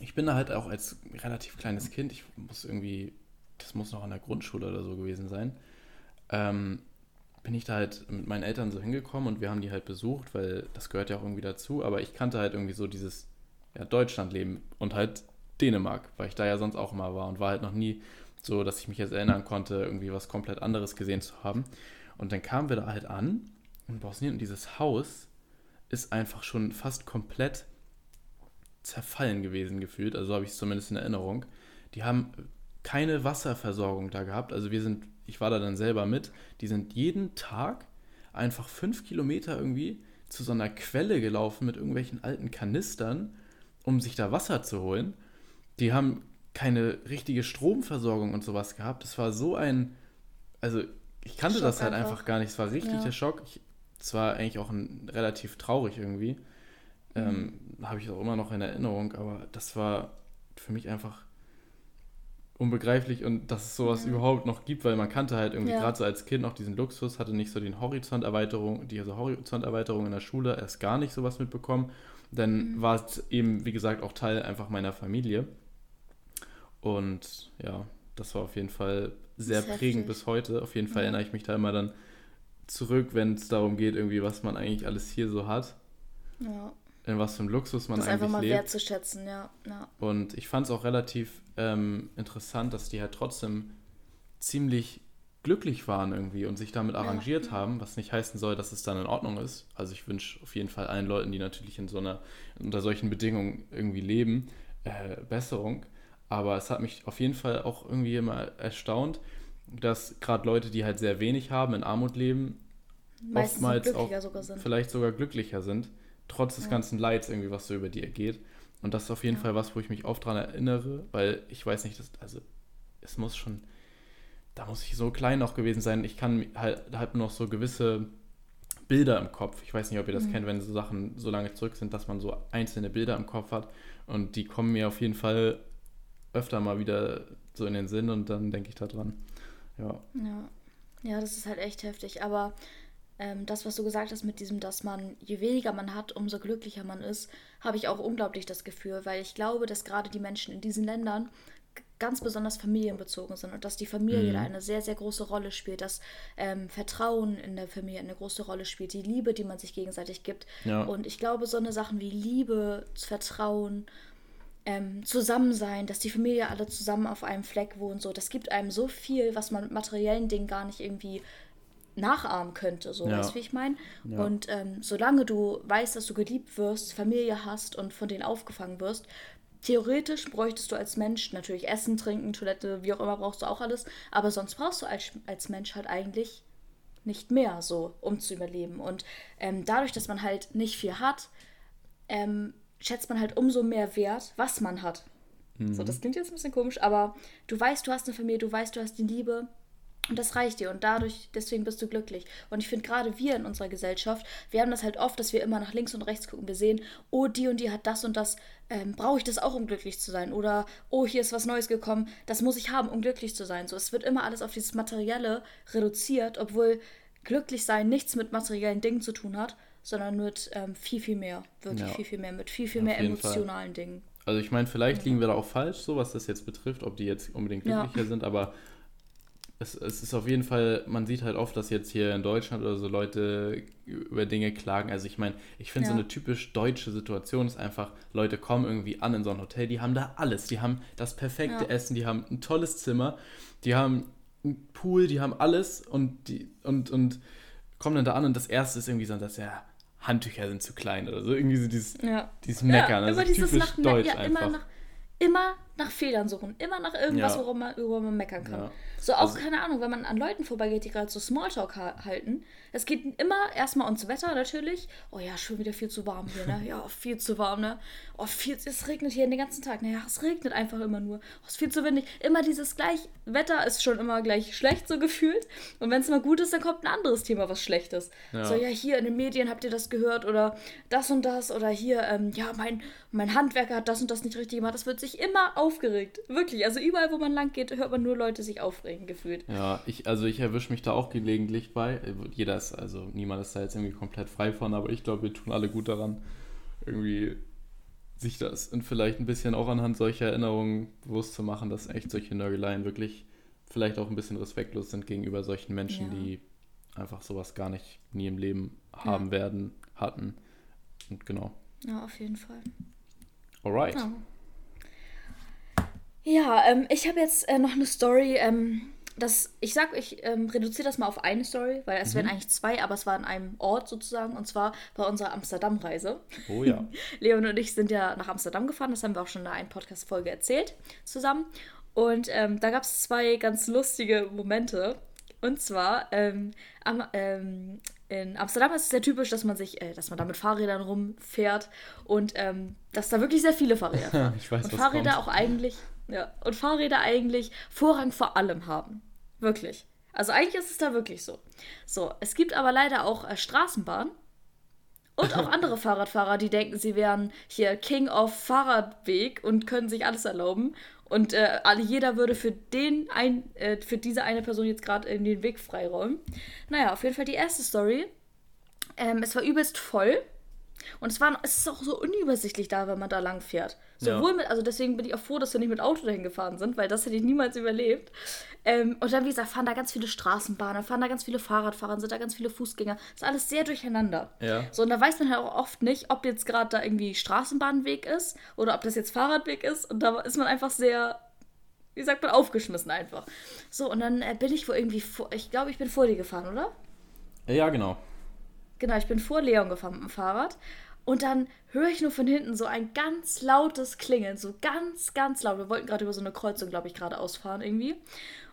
ich bin da halt auch als relativ kleines Kind, ich muss irgendwie, das muss noch an der Grundschule oder so gewesen sein, ähm, bin ich da halt mit meinen Eltern so hingekommen und wir haben die halt besucht, weil das gehört ja auch irgendwie dazu, aber ich kannte halt irgendwie so dieses ja, Deutschlandleben und halt Dänemark, weil ich da ja sonst auch immer war und war halt noch nie so, dass ich mich jetzt erinnern konnte, irgendwie was komplett anderes gesehen zu haben. Und dann kamen wir da halt an in Bosnien und dieses Haus ist einfach schon fast komplett zerfallen gewesen gefühlt. Also so habe ich es zumindest in Erinnerung. Die haben keine Wasserversorgung da gehabt. Also wir sind, ich war da dann selber mit, die sind jeden Tag einfach fünf Kilometer irgendwie zu so einer Quelle gelaufen mit irgendwelchen alten Kanistern, um sich da Wasser zu holen. Die haben keine richtige Stromversorgung und sowas gehabt. Das war so ein, also ich kannte Schock das halt einfach. einfach gar nicht. Es war richtig Ja. der Schock. Ich, es war eigentlich auch ein, relativ traurig irgendwie. Ähm, Habe ich auch immer noch in Erinnerung, aber das war für mich einfach unbegreiflich und dass es sowas Ja. überhaupt noch gibt, weil man kannte halt irgendwie Ja. gerade so als Kind noch diesen Luxus, hatte nicht so den Horizonterweiterung, diese Horizonterweiterung in der Schule, erst gar nicht sowas mitbekommen. Dann Mhm. war es eben, wie gesagt, auch Teil einfach meiner Familie. Und ja, das war auf jeden Fall sehr prägend heftig. bis heute. Auf jeden Fall Ja. erinnere ich mich da immer dann zurück, wenn es darum geht, irgendwie, was man eigentlich alles hier so hat, ja. in was für einem Luxus man Das einfach eigentlich mal lebt. wertzuschätzen, ja. ja. Und ich fand es auch relativ ähm, interessant, dass die halt trotzdem ziemlich glücklich waren irgendwie und sich damit Ja. arrangiert haben, was nicht heißen soll, dass es dann in Ordnung ist. Also ich wünsche auf jeden Fall allen Leuten, die natürlich in so einer, unter solchen Bedingungen irgendwie leben, äh, Besserung. Aber es hat mich auf jeden Fall auch irgendwie immer erstaunt, dass gerade Leute, die halt sehr wenig haben, in Armut leben, Meistens oftmals auch sogar vielleicht sogar glücklicher sind, trotz des Ja. ganzen Leids irgendwie, was so über die ergeht. Und das ist auf jeden Ja. Fall was, wo ich mich oft dran erinnere, weil ich weiß nicht, dass, also es muss schon, da muss ich so klein noch gewesen sein. Ich kann halt, halt nur noch so gewisse Bilder im Kopf. Ich weiß nicht, ob ihr das Mhm. kennt, wenn so Sachen so lange zurück sind, dass man so einzelne Bilder im Kopf hat. Und die kommen mir auf jeden Fall öfter mal wieder so in den Sinn und dann denke ich da dran. Ja. Ja. ja, das ist halt echt heftig. Aber ähm, das, was du gesagt hast mit diesem, dass man, je weniger man hat, umso glücklicher man ist, habe ich auch unglaublich das Gefühl, weil ich glaube, dass gerade die Menschen in diesen Ländern ganz besonders familienbezogen sind und dass die Familie Mhm. da eine sehr, sehr große Rolle spielt, dass ähm, Vertrauen in der Familie eine große Rolle spielt, die Liebe, die man sich gegenseitig gibt. Ja. Und ich glaube, so eine Sachen wie Liebe, Vertrauen, ähm, Zusammensein, dass die Familie alle zusammen auf einem Fleck wohnt, so, das gibt einem so viel, was man mit materiellen Dingen gar nicht irgendwie nachahmen könnte, so, Ja. weißt du, wie ich meine? Ja. Und ähm, solange du weißt, dass du geliebt wirst, Familie hast und von denen aufgefangen wirst, theoretisch bräuchtest du als Mensch natürlich Essen, Trinken, Toilette, wie auch immer brauchst du auch alles, aber sonst brauchst du als, als Mensch halt eigentlich nicht mehr so, um zu überleben. Und ähm, dadurch, dass man halt nicht viel hat, ähm, schätzt man halt umso mehr wert, was man hat. Mhm. So, das klingt jetzt ein bisschen komisch, aber du weißt, du hast eine Familie, du weißt, du hast die Liebe. Und das reicht dir und dadurch, deswegen bist du glücklich. Und ich finde gerade wir in unserer Gesellschaft, wir haben das halt oft, dass wir immer nach links und rechts gucken. Wir sehen, oh, die und die hat das und das, ähm, brauche ich das auch, um glücklich zu sein? Oder, oh, hier ist was Neues gekommen, das muss ich haben, um glücklich zu sein. So, es wird immer alles auf dieses Materielle reduziert, obwohl glücklich sein nichts mit materiellen Dingen zu tun hat, sondern mit ähm, viel, viel mehr. Wirklich ja. viel, viel mehr, mit viel, viel mehr emotionalen Fall. Dingen. Also ich meine, vielleicht liegen wir da auch falsch, so was das jetzt betrifft, ob die jetzt unbedingt glücklicher ja. sind, aber es, es ist auf jeden Fall, man sieht halt oft, dass jetzt hier in Deutschland oder so Leute über Dinge klagen. Also ich meine, ich finde ja. so eine typisch deutsche Situation ist einfach, Leute kommen irgendwie an in so ein Hotel, die haben da alles. Die haben das perfekte ja. Essen, die haben ein tolles Zimmer, die haben einen Pool, die haben alles und die und, und kommen dann da an und das erste ist irgendwie so, dass ja Handtücher sind zu klein oder so. Irgendwie so dieses, ja. dieses Meckern. Ja, also typisch nach, deutsch ja, einfach. Immer nach, immer nach Fehlern suchen. Immer nach irgendwas, ja. worüber, man, worüber man meckern kann. Ja. So auch, also, keine Ahnung, wenn man an Leuten vorbeigeht, die gerade so Smalltalk ha halten. Es geht immer erstmal ums Wetter natürlich. Oh ja, schon wieder viel zu warm hier, ne? Ja, viel zu warm, ne? Oh, viel, es regnet hier den ganzen Tag. Naja, es regnet einfach immer nur. Oh, es ist viel zu windig. Immer dieses gleich, Wetter ist schon immer gleich schlecht so gefühlt. Und wenn es mal gut ist, dann kommt ein anderes Thema, was schlecht ist. Ja. So, ja, hier in den Medien habt ihr das gehört oder das und das oder hier, ähm, ja, mein, mein Handwerker hat das und das nicht richtig gemacht. Das wird sich immer aufgeregt. Wirklich. Also überall, wo man lang geht, hört man nur Leute sich aufregen, gefühlt. Ja, ich, also ich erwische mich da auch gelegentlich bei. Jeder ist, also niemand ist da jetzt irgendwie komplett frei von, aber ich glaube, wir tun alle gut daran, irgendwie sich das und vielleicht ein bisschen auch anhand solcher Erinnerungen bewusst zu machen, dass echt solche Nörgeleien wirklich vielleicht auch ein bisschen respektlos sind gegenüber solchen Menschen, ja. die einfach sowas gar nicht nie im Leben haben ja. werden, hatten. Und genau. Ja, auf jeden Fall. Alright. Ja, ja ähm, ich habe jetzt äh, noch eine Story. Ähm, das, ich sag, ich ähm, reduziere das mal auf eine Story, weil es mhm. wären eigentlich zwei, aber es war an einem Ort sozusagen und zwar bei unserer Amsterdam-Reise. Oh ja. Leon und ich sind ja nach Amsterdam gefahren, das haben wir auch schon in einer Podcast-Folge erzählt zusammen. Und ähm, da gab es zwei ganz lustige Momente. Und zwar ähm, am, ähm, in Amsterdam ist es sehr typisch, dass man sich, äh, dass man da mit Fahrrädern rumfährt und ähm, dass da wirklich sehr viele Fahrräder fahren. ich weiß, und Fahrräder kommt. auch eigentlich, ja, und Fahrräder eigentlich Vorrang vor allem haben. Wirklich. Also eigentlich ist es da wirklich so. So, es gibt aber leider auch äh, Straßenbahnen und auch andere Fahrradfahrer, die denken, sie wären hier King of Fahrradweg und können sich alles erlauben. Und äh, jeder würde für den ein, äh, für diese eine Person jetzt gerade in den Weg freiräumen. Naja, auf jeden Fall die erste Story. Ähm, es war übelst voll. Und es, war, es ist auch so unübersichtlich da, wenn man da lang fährt. Sowohl ja. mit, also deswegen bin ich auch froh, dass wir nicht mit Auto dahin gefahren sind, weil das hätte ich niemals überlebt. Ähm, und dann, wie gesagt, fahren da ganz viele Straßenbahnen, fahren da ganz viele Fahrradfahrer, sind da ganz viele Fußgänger. Das ist alles sehr durcheinander. Ja. So, und da weiß man halt auch oft nicht, ob jetzt gerade da irgendwie Straßenbahnweg ist oder ob das jetzt Fahrradweg ist. Und da ist man einfach sehr, wie sagt man, aufgeschmissen einfach. So, und dann äh, bin ich wohl irgendwie vor, ich glaube, ich bin vor dir gefahren, oder? Ja, genau. Genau, ich bin vor Leon gefahren mit dem Fahrrad. Und dann höre ich nur von hinten so ein ganz lautes Klingeln, so ganz, ganz laut. Wir wollten gerade über so eine Kreuzung, glaube ich, gerade ausfahren irgendwie.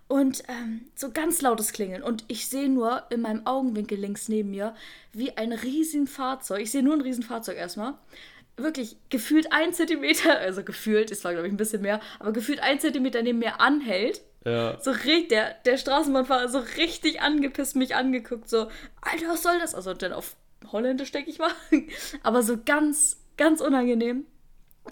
Und ähm, so ganz lautes Klingeln. Und ich sehe nur in meinem Augenwinkel links neben mir, wie ein Riesenfahrzeug. Ich sehe nur ein Riesenfahrzeug erstmal. Wirklich gefühlt ein Zentimeter, also gefühlt, es war glaube ich ein bisschen mehr, aber gefühlt ein Zentimeter neben mir anhält. Ja. So richtig, der, der Straßenbahnfahrer so richtig angepisst mich angeguckt, so, Alter, was soll das? Also dann auf Holländisch, denke ich mal. Aber so ganz, ganz unangenehm.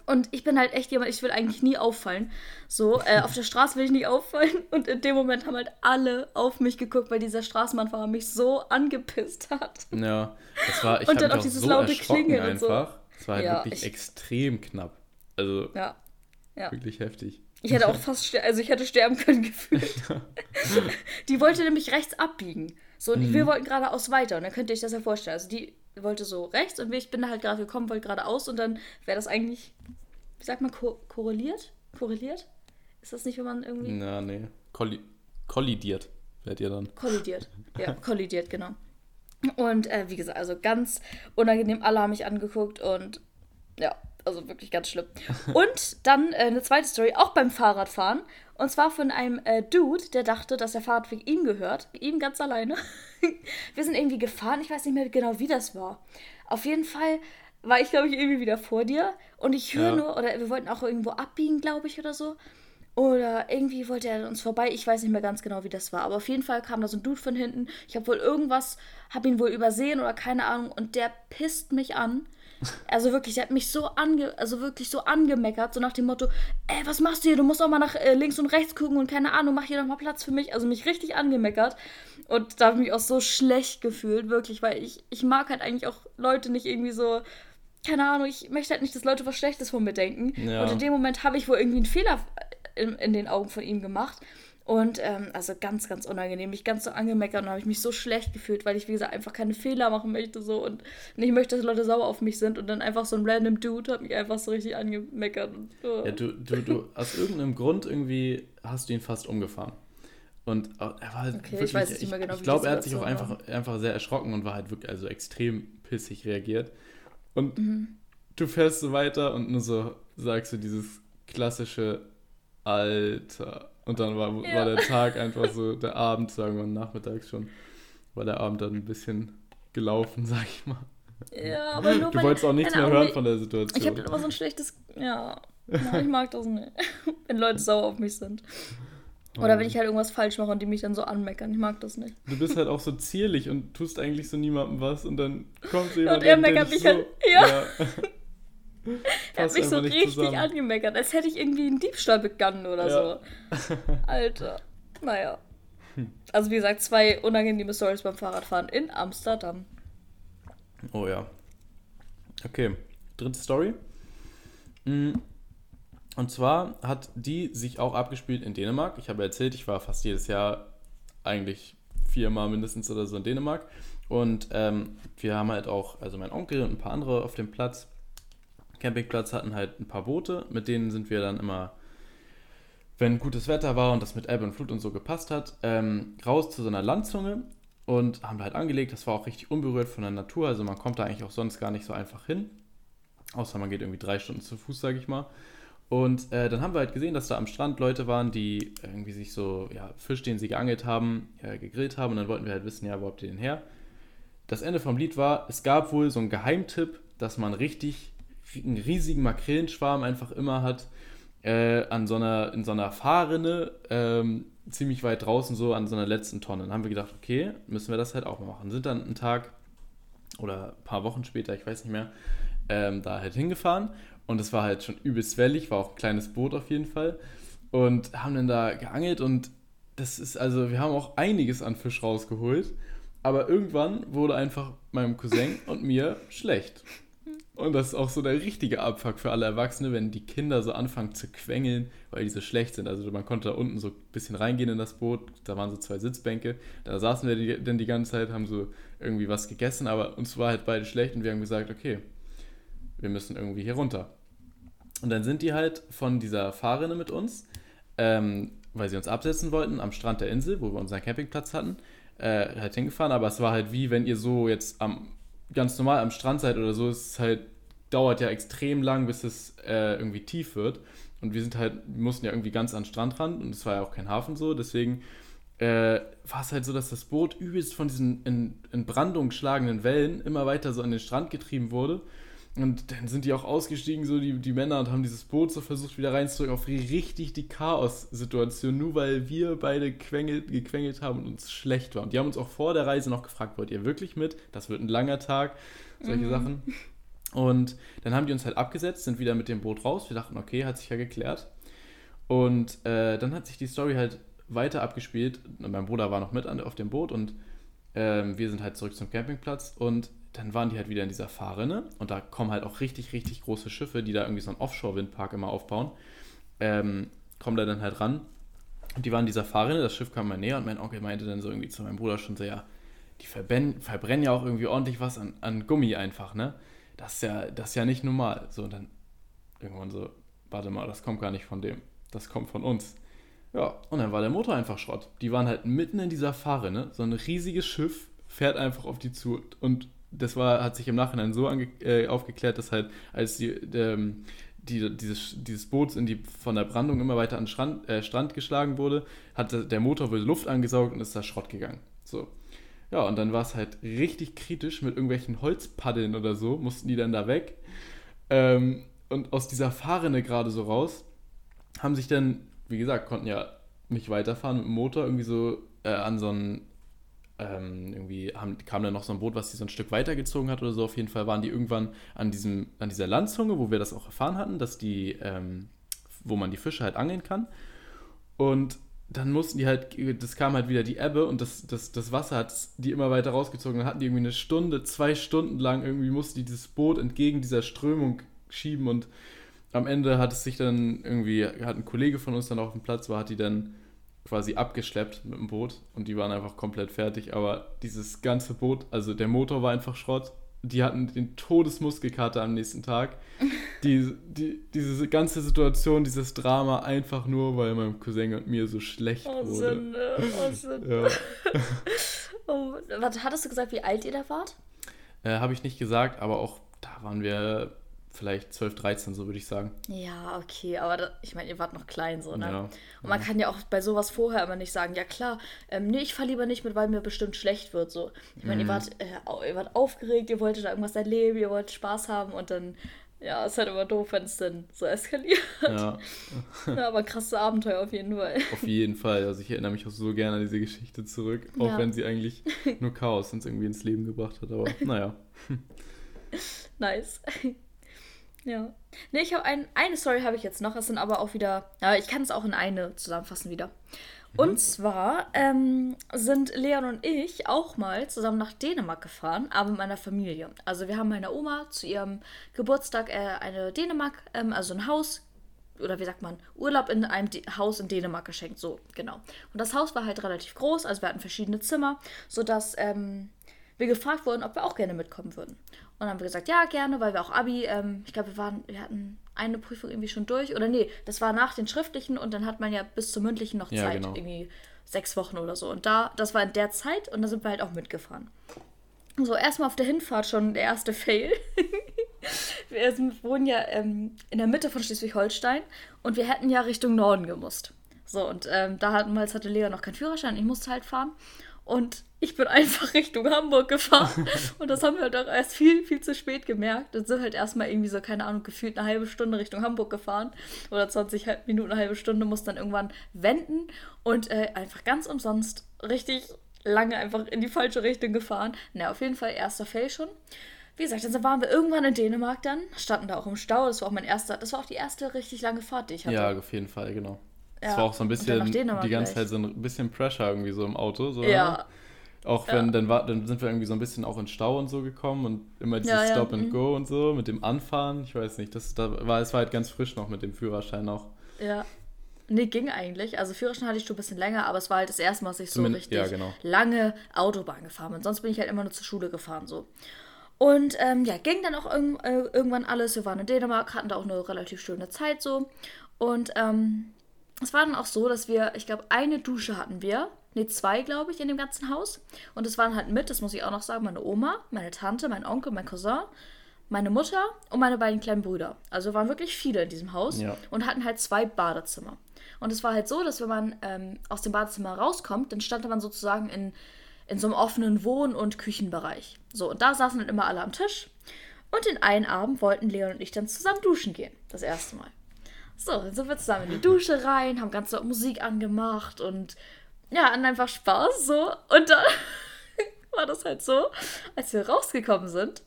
Und ich bin halt echt jemand, ich will eigentlich nie auffallen. So, äh, auf der Straße will ich nicht auffallen. Und in dem Moment haben halt alle auf mich geguckt, weil dieser Straßenbahnfahrer mich so angepisst hat. Ja, das war, ich und dann auch dieses so laute Klingeln einfach. So. Es war halt ja, wirklich ich, extrem knapp. Also, ja, ja. wirklich heftig. Ich hätte auch fast, also ich hätte sterben können gefühlt. Die wollte nämlich rechts abbiegen. So, und mhm. wir wollten geradeaus weiter. Und dann könnt ihr euch das ja vorstellen. Also die wollte so rechts und ich bin da halt gerade gekommen, wollte geradeaus und dann wäre das eigentlich, wie sagt man, ko korreliert? Korreliert? Ist das nicht, wenn man irgendwie. Na, nee. Kolli kollidiert werdet ihr dann. Kollidiert. Ja, kollidiert, genau. Und äh, wie gesagt, also ganz unangenehm, alle haben mich angeguckt und ja, also wirklich ganz schlimm. Und dann äh, eine zweite Story, auch beim Fahrradfahren. Und zwar von einem äh, Dude, der dachte, dass der Fahrradweg ihm gehört. Ihm ganz alleine. Wir sind irgendwie gefahren. Ich weiß nicht mehr genau, wie das war. Auf jeden Fall war ich, glaube ich, irgendwie wieder vor dir. Und ich höre Ja. nur, oder wir wollten auch irgendwo abbiegen, glaube ich, oder so. Oder irgendwie wollte er uns vorbei. Ich weiß nicht mehr ganz genau, wie das war. Aber auf jeden Fall kam da so ein Dude von hinten. Ich habe wohl irgendwas, habe ihn wohl übersehen oder keine Ahnung. Und der pisst mich an. Also wirklich, der hat mich so ange, also wirklich so angemeckert, so nach dem Motto, ey, was machst du hier? Du musst auch mal nach äh, links und rechts gucken und keine Ahnung, mach hier doch mal Platz für mich. Also mich richtig angemeckert. Und da habe ich mich auch so schlecht gefühlt, wirklich, weil ich, ich mag halt eigentlich auch Leute nicht irgendwie so, keine Ahnung, ich möchte halt nicht, dass Leute was Schlechtes von mir denken. Ja. Und in dem Moment habe ich wohl irgendwie einen Fehler in, in den Augen von ihm gemacht. Und ähm, also ganz, ganz unangenehm. Mich ganz so angemeckert und habe ich mich so schlecht gefühlt, weil ich, wie gesagt, einfach keine Fehler machen möchte so und nicht möchte, dass Leute sauer auf mich sind. Und dann einfach so ein random Dude hat mich einfach so richtig angemeckert. Und, oh. Ja, du, du, du, aus irgendeinem Grund irgendwie hast du ihn fast umgefahren. Und äh, er war halt Okay, ich wirklich, weiß nicht mehr genau, ich wie glaube, er hat sich auch einfach, einfach sehr erschrocken und war halt wirklich also extrem pissig reagiert. Und Mhm. du fährst so weiter und nur so sagst du dieses klassische Alter. Und dann war, Ja. war der Tag einfach so, der Abend, sagen wir nachmittags schon, war der Abend dann ein bisschen gelaufen, sag ich mal. ja, aber nur Du wolltest auch nichts mehr hören von der Situation. Ich habe dann immer so ein schlechtes. Ja. ja, ich mag das nicht. wenn Leute sauer auf mich sind. Oder wenn ich halt irgendwas falsch mache und die mich dann so anmeckern. Ich mag das nicht. Du bist halt auch so zierlich und tust eigentlich so niemandem was und dann kommt so Ja, jemand und er meckert mich halt- ja. Er hat mich so richtig zusammen. angemeckert, als hätte ich irgendwie einen Diebstahl begangen oder Ja. so. Alter. Naja. Also wie gesagt, zwei unangenehme Stories beim Fahrradfahren in Amsterdam. Oh ja. Okay, dritte Story. Mm, Und zwar hat die sich auch abgespielt in Dänemark. Ich habe erzählt, ich war fast jedes Jahr eigentlich viermal mindestens oder so in Dänemark. Und ähm, wir haben halt auch, also mein Onkel und ein paar andere auf dem Platz, Campingplatz hatten halt ein paar Boote, mit denen sind wir dann immer, wenn gutes Wetter war und das mit Ebbe und Flut und so gepasst hat, ähm, raus zu so einer Landzunge und haben da halt angelegt. Das war auch richtig unberührt von der Natur, also man kommt da eigentlich auch sonst gar nicht so einfach hin. Außer man geht irgendwie drei Stunden zu Fuß, sage ich mal. Und äh, dann haben wir halt gesehen, dass da am Strand Leute waren, die irgendwie sich so, ja, Fisch, den sie geangelt haben, ja, gegrillt haben. Und dann wollten wir halt wissen, ja, wo habt ihr den her? Das Ende vom Lied war, es gab wohl so einen Geheimtipp, dass man richtig einen riesigen Makrelenschwarm einfach immer hat, äh, an so einer, in so einer Fahrrinne, ähm, ziemlich weit draußen, so an so einer letzten Tonne. Dann haben wir gedacht, okay, müssen wir das halt auch mal machen. Sind dann einen Tag oder ein paar Wochen später, ich weiß nicht mehr, ähm, da halt hingefahren. Und es war halt schon übelst wellig, war auch ein kleines Boot auf jeden Fall. Und haben dann da geangelt und das ist, also wir haben auch einiges an Fisch rausgeholt. Aber irgendwann wurde einfach meinem Cousin und mir schlecht. Und das ist auch so der richtige Abfuck für alle Erwachsene, wenn die Kinder so anfangen zu quengeln, weil die so schlecht sind. Also man konnte da unten so ein bisschen reingehen in das Boot, da waren so zwei Sitzbänke, da saßen wir die, dann die ganze Zeit, haben so irgendwie was gegessen, aber uns war halt beide schlecht und wir haben gesagt, okay, wir müssen irgendwie hier runter. Und dann sind die halt von dieser Fahrrinne mit uns, ähm, weil sie uns absetzen wollten, am Strand der Insel, wo wir unseren Campingplatz hatten, äh, halt hingefahren. Aber es war halt wie, wenn ihr so jetzt am, ganz normal am Strand seid oder so, es ist halt, dauert ja extrem lang, bis es äh, irgendwie tief wird. Und wir sind halt, wir mussten ja irgendwie ganz an den Strand ran und es war ja auch kein Hafen so, deswegen äh, war es halt so, dass das Boot übelst von diesen in, in Brandung schlagenden Wellen immer weiter so an den Strand getrieben wurde. Und dann sind die auch ausgestiegen, so die, die Männer, und haben dieses Boot so versucht wieder reinzudrücken auf richtig die Chaos-Situation, nur weil wir beide quengelt, gequengelt haben und uns schlecht war. Und die haben uns auch vor der Reise noch gefragt, wollt ihr wirklich mit? Das wird ein langer Tag, solche Sachen. Und dann haben die uns halt abgesetzt, sind wieder mit dem Boot raus. Wir dachten, okay, hat sich ja geklärt. Und äh, dann hat sich die Story halt weiter abgespielt. Mein Bruder war noch mit an, auf dem Boot und ähm, wir sind halt zurück zum Campingplatz und dann waren die halt wieder in dieser Fahrrinne und da kommen halt auch richtig, richtig große Schiffe, die da irgendwie so einen Offshore-Windpark immer aufbauen, ähm, kommen da dann halt ran. Und die waren in dieser Fahrrinne, das Schiff kam mal näher und mein Onkel meinte dann so irgendwie zu meinem Bruder schon so, ja, die verbrennen, ja auch irgendwie ordentlich was an, an Gummi einfach, ne? Das ist ja, das ist ja nicht normal. So, und dann irgendwann so, warte mal, das kommt gar nicht von dem, das kommt von uns. Ja, und dann war der Motor einfach Schrott. Die waren halt mitten in dieser Fahrrinne, so ein riesiges Schiff fährt einfach auf die zu und das war, hat sich im Nachhinein so äh, aufgeklärt, dass halt, als die, ähm, die, dieses, dieses Boot in die, von der Brandung immer weiter an den Strand, äh, Strand geschlagen wurde, hat der Motor wohl Luft angesaugt und ist da Schrott gegangen. So. Ja, und dann war es halt richtig kritisch mit irgendwelchen Holzpaddeln oder so, mussten die dann da weg. Ähm, und aus dieser Fahrrinne gerade so raus, haben sich dann, wie gesagt, konnten ja nicht weiterfahren mit dem Motor, irgendwie so äh, an so einen, ähm, irgendwie haben, kam dann noch so ein Boot, was die so ein Stück weitergezogen hat oder so. Auf jeden Fall waren die irgendwann an, diesem, an dieser Landzunge, wo wir das auch erfahren hatten, dass die, ähm, wo man die Fische halt angeln kann. Und dann mussten die halt, das kam halt wieder die Ebbe und das, das, das Wasser hat die immer weiter rausgezogen. Dann hatten die irgendwie eine Stunde, zwei Stunden lang irgendwie mussten die dieses Boot entgegen dieser Strömung schieben und am Ende hat es sich dann irgendwie, hat ein Kollege von uns dann auf dem Platz war, hat die dann quasi abgeschleppt mit dem Boot und die waren einfach komplett fertig. Aber dieses ganze Boot, also der Motor war einfach Schrott. Die hatten den Todesmuskelkater am nächsten Tag. Die, die, diese ganze Situation, dieses Drama, einfach nur, weil meinem Cousin und mir so schlecht oh, wurde. Sünde, oh, Sünde. Ja. oh, was hattest du gesagt, wie alt ihr da wart? Äh, Habe ich nicht gesagt, aber auch da waren wir vielleicht 12, 13, so würde ich sagen. Ja, okay, aber da, ich meine, ihr wart noch klein so, ne? Ja, und man ja. kann ja auch bei sowas vorher immer nicht sagen, ja klar, ähm, nee, ich fahre lieber nicht mit, weil mir bestimmt schlecht wird. So. Ich meine, mhm. ihr, wart, äh, ihr wart aufgeregt, ihr wolltet da irgendwas erleben, ihr wollt Spaß haben und dann, ja, ist halt immer doof, wenn es dann so eskaliert. Ja. ja. Aber krasses Abenteuer auf jeden Fall. Auf jeden Fall. Also ich erinnere mich auch so gerne an diese Geschichte zurück, auch wenn sie eigentlich nur Chaos uns irgendwie ins Leben gebracht hat. Aber naja. nice. Ja. Ne, ich habe ein, eine Story habe ich jetzt noch. Es sind aber auch wieder, ja, ich kann es auch in eine zusammenfassen wieder. Mhm. Und zwar ähm, sind Leon und ich auch mal zusammen nach Dänemark gefahren, aber mit meiner Familie. Also wir haben meiner Oma zu ihrem Geburtstag äh, eine Dänemark, ähm, also ein Haus oder wie sagt man, Urlaub in einem De Haus in Dänemark geschenkt. So, genau. Und das Haus war halt relativ groß, also wir hatten verschiedene Zimmer, sodass ähm, wir gefragt wurden, ob wir auch gerne mitkommen würden. Und dann haben wir gesagt, ja, gerne, weil wir auch Abi, ähm, ich glaube, wir waren, wir hatten eine Prüfung irgendwie schon durch. Oder nee, das war nach den schriftlichen und dann hat man ja bis zum mündlichen noch ja, Zeit, genau. irgendwie sechs Wochen oder so. Und da, das war in der Zeit und da sind wir halt auch mitgefahren. So, erstmal auf der Hinfahrt schon der erste Fail. wir wohnen ja ähm, in der Mitte von Schleswig-Holstein und wir hätten ja Richtung Norden gemusst. So, und ähm, da hatten wir, hatte Lea noch keinen Führerschein, ich musste halt fahren. Und ich bin einfach Richtung Hamburg gefahren. Und das haben wir halt auch erst viel, viel zu spät gemerkt. Und sind halt erstmal irgendwie so, keine Ahnung, gefühlt eine halbe Stunde Richtung Hamburg gefahren. Oder 20 Minuten, eine halbe Stunde, muss dann irgendwann wenden und äh, einfach ganz umsonst richtig lange einfach in die falsche Richtung gefahren. Na, auf jeden Fall erster Fail schon. Wie gesagt, dann waren wir irgendwann in Dänemark dann, standen da auch im Stau. Das war auch mein erster, das war auch die erste richtig lange Fahrt, die ich hatte. Ja, auf jeden Fall, genau. Es war auch so ein bisschen, die ganze Zeit so ein bisschen Pressure irgendwie so im Auto. So, ja. Ne? Auch wenn, ja. dann, war, dann sind wir irgendwie so ein bisschen auch in Stau und so gekommen und immer dieses ja, Stop and mhm. Go und so mit dem Anfahren. Ich weiß nicht, das da war, es war halt ganz frisch noch mit dem Führerschein auch. Ja. Nee, ging eigentlich. Also Führerschein hatte ich schon ein bisschen länger, aber es war halt das erste Mal, dass ich so richtig ja, genau. lange Autobahn gefahren bin. Sonst bin ich halt immer nur zur Schule gefahren so. Und ähm, ja, ging dann auch irg äh, irgendwann alles. Wir waren in Dänemark, hatten da auch eine relativ schöne Zeit so. Und ähm, es war dann auch so, dass wir, ich glaube, eine Dusche hatten wir. Ne, zwei, glaube ich, in dem ganzen Haus. Und es waren halt mit, das muss ich auch noch sagen, meine Oma, meine Tante, mein Onkel, mein Cousin, meine Mutter und meine beiden kleinen Brüder. Also waren wirklich viele in diesem Haus ja. und hatten halt zwei Badezimmer. Und es war halt so, dass wenn man ähm, aus dem Badezimmer rauskommt, dann stand man sozusagen in, in so einem offenen Wohn- und Küchenbereich. So, und da saßen dann immer alle am Tisch. Und den einen Abend wollten Leon und ich dann zusammen duschen gehen. Das erste Mal. So, dann sind wir zusammen in die Dusche rein, haben ganz laut Musik angemacht und ja, hatten einfach Spaß so. Und dann war das halt so, als wir rausgekommen sind,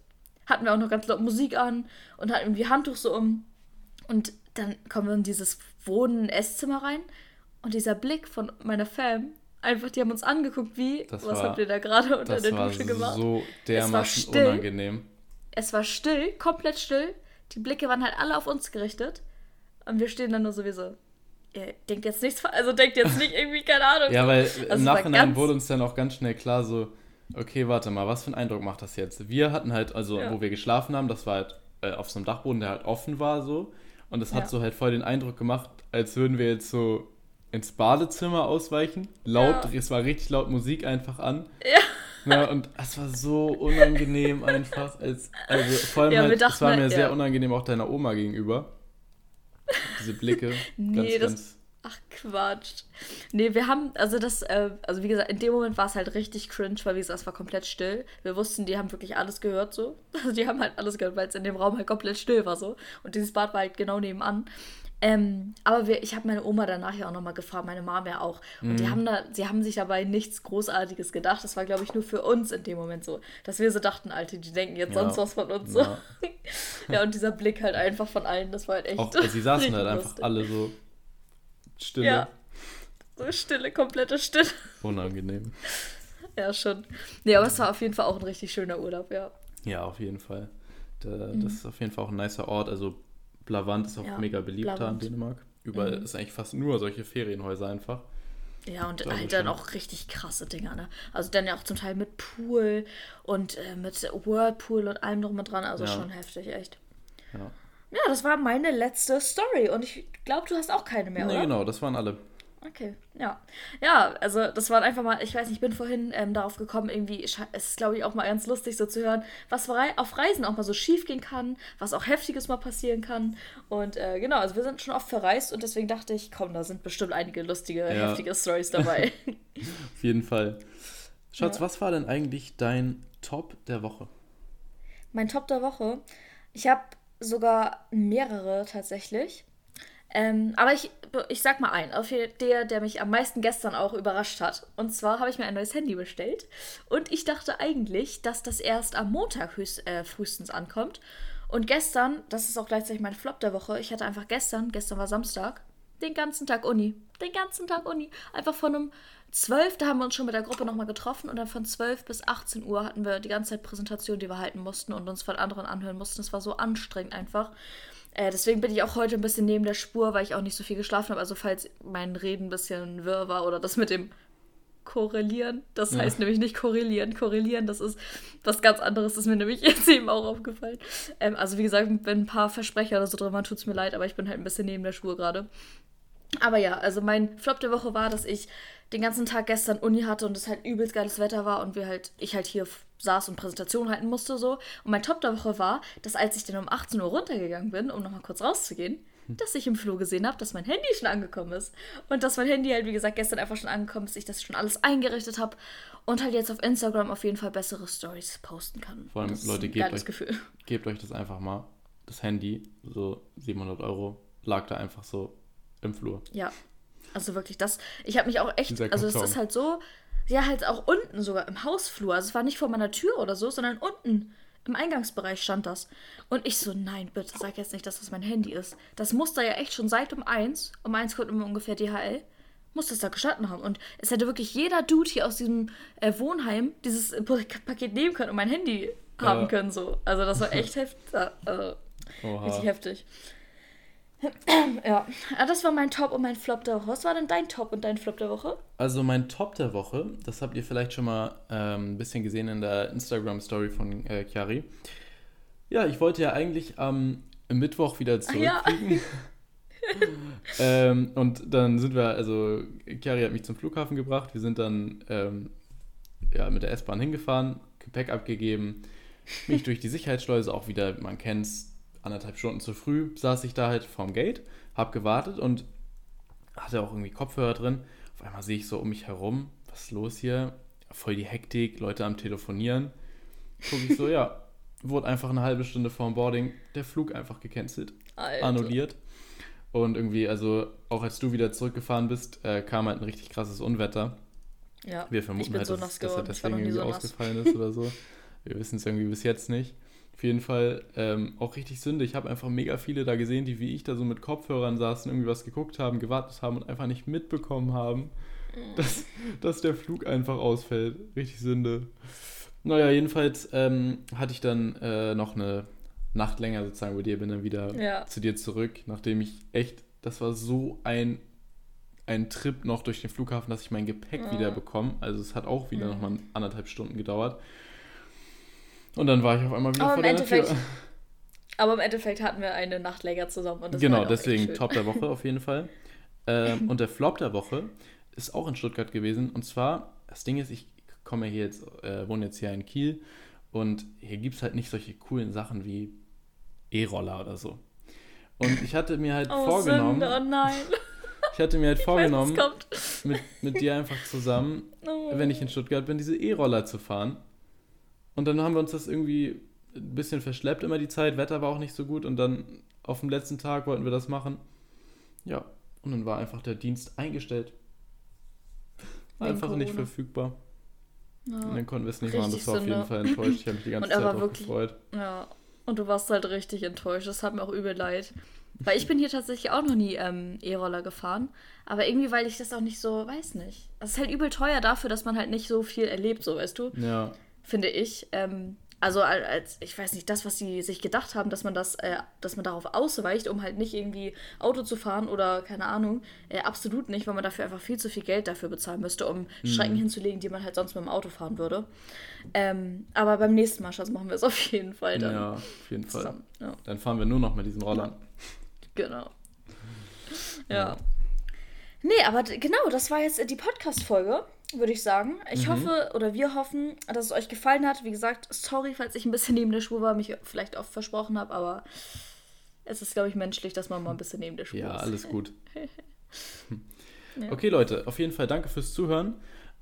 hatten wir auch noch ganz laut Musik an und hatten irgendwie Handtuch so um. Und dann kommen wir in dieses Wohnen-Esszimmer rein und dieser Blick von meiner Fam, einfach, die haben uns angeguckt, wie, das was war, habt ihr da gerade unter der Dusche gemacht? so dermaßen unangenehm. Es war still, komplett still. Die Blicke waren halt alle auf uns gerichtet. Und wir stehen dann nur sowieso. Ihr denkt jetzt nichts, also denkt jetzt nicht irgendwie, keine Ahnung. ja, weil also im Nachhinein wurde uns dann auch ganz schnell klar, so, okay, warte mal, was für einen Eindruck macht das jetzt? Wir hatten halt, also ja. wo wir geschlafen haben, das war halt äh, auf so einem Dachboden, der halt offen war, so. Und das hat ja. so halt voll den Eindruck gemacht, als würden wir jetzt so ins Badezimmer ausweichen. Laut, ja. es war richtig laut Musik einfach an. Ja. Ja, und es war so unangenehm einfach. Als, also vor allem ja, halt, es war mir ja. sehr unangenehm auch deiner Oma gegenüber. Diese Blicke. nee, ganz, das, ganz Ach Quatsch. Nee, wir haben, also das, äh, also wie gesagt, in dem Moment war es halt richtig cringe, weil wie gesagt, es war komplett still. Wir wussten, die haben wirklich alles gehört so. Also die haben halt alles gehört, weil es in dem Raum halt komplett still war so. Und dieses Bad war halt genau nebenan. Ähm, aber wir, ich habe meine Oma danach ja auch nochmal gefragt, meine Mama ja auch. Und Mhm. die haben da, sie haben sich dabei nichts Großartiges gedacht. Das war, glaube ich, nur für uns in dem Moment so. Dass wir so dachten, Alter, die denken jetzt Ja. sonst was von uns so. Ja. Ja, und dieser Blick halt einfach von allen, das war halt echt. Auch, sie saßen halt einfach lustig. alle so stille, Ja. So stille, komplette Stille. unangenehm. Ja, schon. Nee, aber es war auf jeden Fall auch ein richtig schöner Urlaub, ja. Ja, auf jeden Fall. Da, Das ist auf jeden Fall auch ein nicer Ort. Also Blavant ist auch. Ja, mega beliebt da in. Dänemark. Überall Mhm. ist eigentlich fast nur solche Ferienhäuser einfach. Ja, und halt dann auch richtig krasse Dinger, ne? Also dann ja auch zum Teil mit Pool und äh, mit Whirlpool und allem drum und dran. Also Ja. schon heftig, echt. Ja. Ja, das war meine letzte Story und ich glaube, du hast auch keine mehr, Nee, oder? genau, das waren alle. Okay, ja. Ja, also das waren einfach mal, ich weiß nicht, ich bin vorhin ähm, darauf gekommen, irgendwie, es ist glaube ich auch mal ganz lustig so zu hören, was auf Reisen auch mal so schief gehen kann, was auch Heftiges mal passieren kann. Und äh, genau, also wir sind schon oft verreist und deswegen dachte ich, komm, da sind bestimmt einige lustige, Ja. heftige Stories dabei. Auf jeden Fall. Schatz, Ja. was war denn eigentlich dein Top der Woche? mein Top der Woche, ich habe sogar mehrere tatsächlich. Ähm, aber ich, ich sag mal einen, auf der, der mich am meisten gestern auch überrascht hat. Und zwar habe ich mir ein neues Handy bestellt. Und ich dachte eigentlich, dass das erst am Montag höchst, äh, frühestens ankommt. Und gestern, das ist auch gleichzeitig mein Flop der Woche, ich hatte einfach gestern, gestern war Samstag, den ganzen Tag Uni. Den ganzen Tag Uni. Einfach von um 12, da haben wir uns schon mit der Gruppe nochmal getroffen und dann von 12 bis 18 Uhr hatten wir die ganze Zeit Präsentation, die wir halten mussten und uns von anderen anhören mussten. Es war so anstrengend einfach. Äh, deswegen bin ich auch heute ein bisschen neben der Spur, weil ich auch nicht so viel geschlafen habe. Also falls mein Reden ein bisschen wirr war oder das mit dem Korrelieren, das Ja. heißt nämlich nicht korrelieren. Korrelieren, das ist was ganz anderes, das ist mir nämlich jetzt eben auch aufgefallen. Ähm, also wie gesagt, wenn ein paar Versprecher oder so drin waren, tut es mir leid, aber ich bin halt ein bisschen neben der Spur gerade. Aber ja, also mein Flop der Woche war, dass ich den ganzen Tag gestern Uni hatte und es halt übelst geiles Wetter war und wir halt, ich halt hier saß und Präsentation halten musste so. Und mein Top der Woche war, dass als ich dann um 18 Uhr runtergegangen bin, um nochmal kurz rauszugehen, dass ich im Flur gesehen habe, dass mein Handy schon angekommen ist. Und dass mein Handy halt, wie gesagt, gestern einfach schon angekommen ist, ich das schon alles eingerichtet habe und halt jetzt auf Instagram auf jeden Fall bessere Stories posten kann. Vor allem, das Leute, gebt euch- Gefühl. Gebt euch das einfach mal. Das Handy, so 700 Euro, lag da einfach so im Flur. Ja, also wirklich das. Ich habe mich auch echt, also es ist halt so, ja halt auch unten sogar im Hausflur. Also es war nicht vor meiner Tür oder so, sondern unten im Eingangsbereich stand das. Und ich so, nein, bitte sag jetzt nicht, dass das mein Handy ist. Das muss da ja echt schon seit um eins, um eins kommt immer ungefähr DHL, muss das da gestanden haben. Und es hätte wirklich jeder Dude hier aus diesem äh, Wohnheim dieses äh, Paket nehmen können und mein Handy haben Ja. können so. Also das war echt heftig. Also, Oha. Richtig heftig. Ja, Ah, das war mein Top und mein Flop der Woche. Was war denn dein Top und dein Flop der Woche? Also mein Top der Woche, das habt ihr vielleicht schon mal ähm, ein bisschen gesehen in der Instagram-Story von äh, Chiari. Ja, ich wollte ja eigentlich am Mittwoch wieder Ah, ja. zurückfliegen. ähm, und dann sind wir, also Chiari hat mich zum Flughafen gebracht. Wir sind dann ähm, ja, mit der S-Bahn hingefahren, Gepäck abgegeben, mich durch die Sicherheitsschleuse auch wieder, man kennt's, anderthalb Stunden zu früh, saß ich da halt vorm Gate, hab gewartet und hatte auch irgendwie Kopfhörer drin. Auf einmal sehe ich so um mich herum, was ist los hier? Voll die Hektik, Leute am Telefonieren. Guck ich so, ja, wurde einfach eine halbe Stunde vorm Boarding der Flug einfach gecancelt, Alter. annulliert. Und irgendwie, also auch als du wieder zurückgefahren bist, äh, kam halt ein richtig krasses Unwetter. Ja, Wir vermuten halt, so dass, dass er war deswegen irgendwie so ausgefallen ist oder so. Wir wissen es irgendwie bis jetzt nicht. Auf jeden Fall ähm, auch richtig Sünde. Ich habe einfach mega viele da gesehen, die wie ich da so mit Kopfhörern saßen, irgendwie was geguckt haben, gewartet haben und einfach nicht mitbekommen haben, Mm. dass, dass der Flug einfach ausfällt. Richtig Sünde. Naja, jedenfalls ähm, hatte ich dann äh, noch eine Nacht länger sozusagen bei dir, bin dann wieder Ja. zu dir zurück, nachdem ich echt, das war so ein, ein Trip noch durch den Flughafen, dass ich mein Gepäck Ja. wieder bekomme. Also es hat auch wieder Mhm. nochmal anderthalb Stunden gedauert. Und dann war ich auf einmal wieder Aber vor deiner Tür. Endeffekt Aber im Endeffekt hatten wir eine Nacht länger zusammen. Und das war Genau, echt deswegen. Top der Woche auf jeden Fall. Ähm, und der Flop der Woche ist auch in Stuttgart gewesen. Und zwar, das Ding ist, ich komme hier jetzt, äh, wohne jetzt hier in Kiel und hier gibt es halt nicht solche coolen Sachen wie E-Roller oder so. Und ich hatte mir halt Oh, vorgenommen, Sünde, oh nein. Ich hatte mir halt Ich weiß, vorgenommen, kommt. mit, mit dir einfach zusammen, Oh. wenn ich in Stuttgart bin, diese E-Roller zu fahren. Und dann haben wir uns das irgendwie ein bisschen verschleppt immer die Zeit. Wetter war auch nicht so gut und dann auf dem letzten Tag wollten wir das machen. Ja, und dann war einfach der Dienst eingestellt. Wegen Einfach nicht Corona. verfügbar. Und Ja. dann konnten wir es nicht machen. Das Richtig war auf jeden Sünde. Fall enttäuscht. Ich habe mich die ganze Und Zeit wirklich- gefreut. ja. Und du warst halt richtig enttäuscht. Das hat mir auch übel leid. Weil ich bin hier tatsächlich auch noch nie ähm, E-Roller gefahren. Aber irgendwie, weil ich das auch nicht so, weiß nicht. Es ist halt übel teuer dafür, dass man halt nicht so viel erlebt, so weißt du. Ja, finde ich. Ähm, also al- als, ich weiß nicht, das, was sie sich gedacht haben, dass man das, äh, dass man darauf ausweicht, um halt nicht irgendwie Auto zu fahren oder keine Ahnung, äh, absolut nicht, weil man dafür einfach viel zu viel Geld dafür bezahlen müsste, um Strecken hinzulegen, die man halt sonst mit dem Auto fahren würde. Ähm, aber beim nächsten Mal, Schatz, machen wir es auf jeden Fall dann ja, auf jeden Fall. zusammen. Ja, Dann fahren wir nur noch mit diesen Rollern. genau. Ja. Nee, aber genau, das war jetzt äh, die Podcast-Folge, würde ich sagen. Ich hoffe, oder wir hoffen, dass es euch gefallen hat. Wie gesagt, sorry, falls ich ein bisschen neben der Spur war, mich vielleicht oft versprochen habe, aber es ist, glaube ich, menschlich, dass man mal ein bisschen neben der Spur Ja, ist. alles gut. Ja. Okay, Leute, auf jeden Fall danke fürs Zuhören.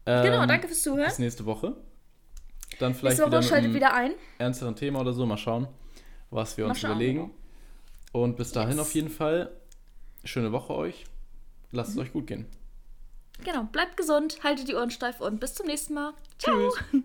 Ähm, Genau, danke fürs Zuhören. Bis nächste Woche. Dann vielleicht Nächste wieder Woche mit schaltet einem wieder ein. ernsteren Thema oder so. Mal schauen, was wir Mal uns schauen. überlegen. Und bis dahin Yes. auf jeden Fall schöne Woche euch. Lasst Mhm. es euch gut gehen. Genau, bleibt gesund, haltet die Ohren steif und bis zum nächsten Mal. Ciao. Tschüss.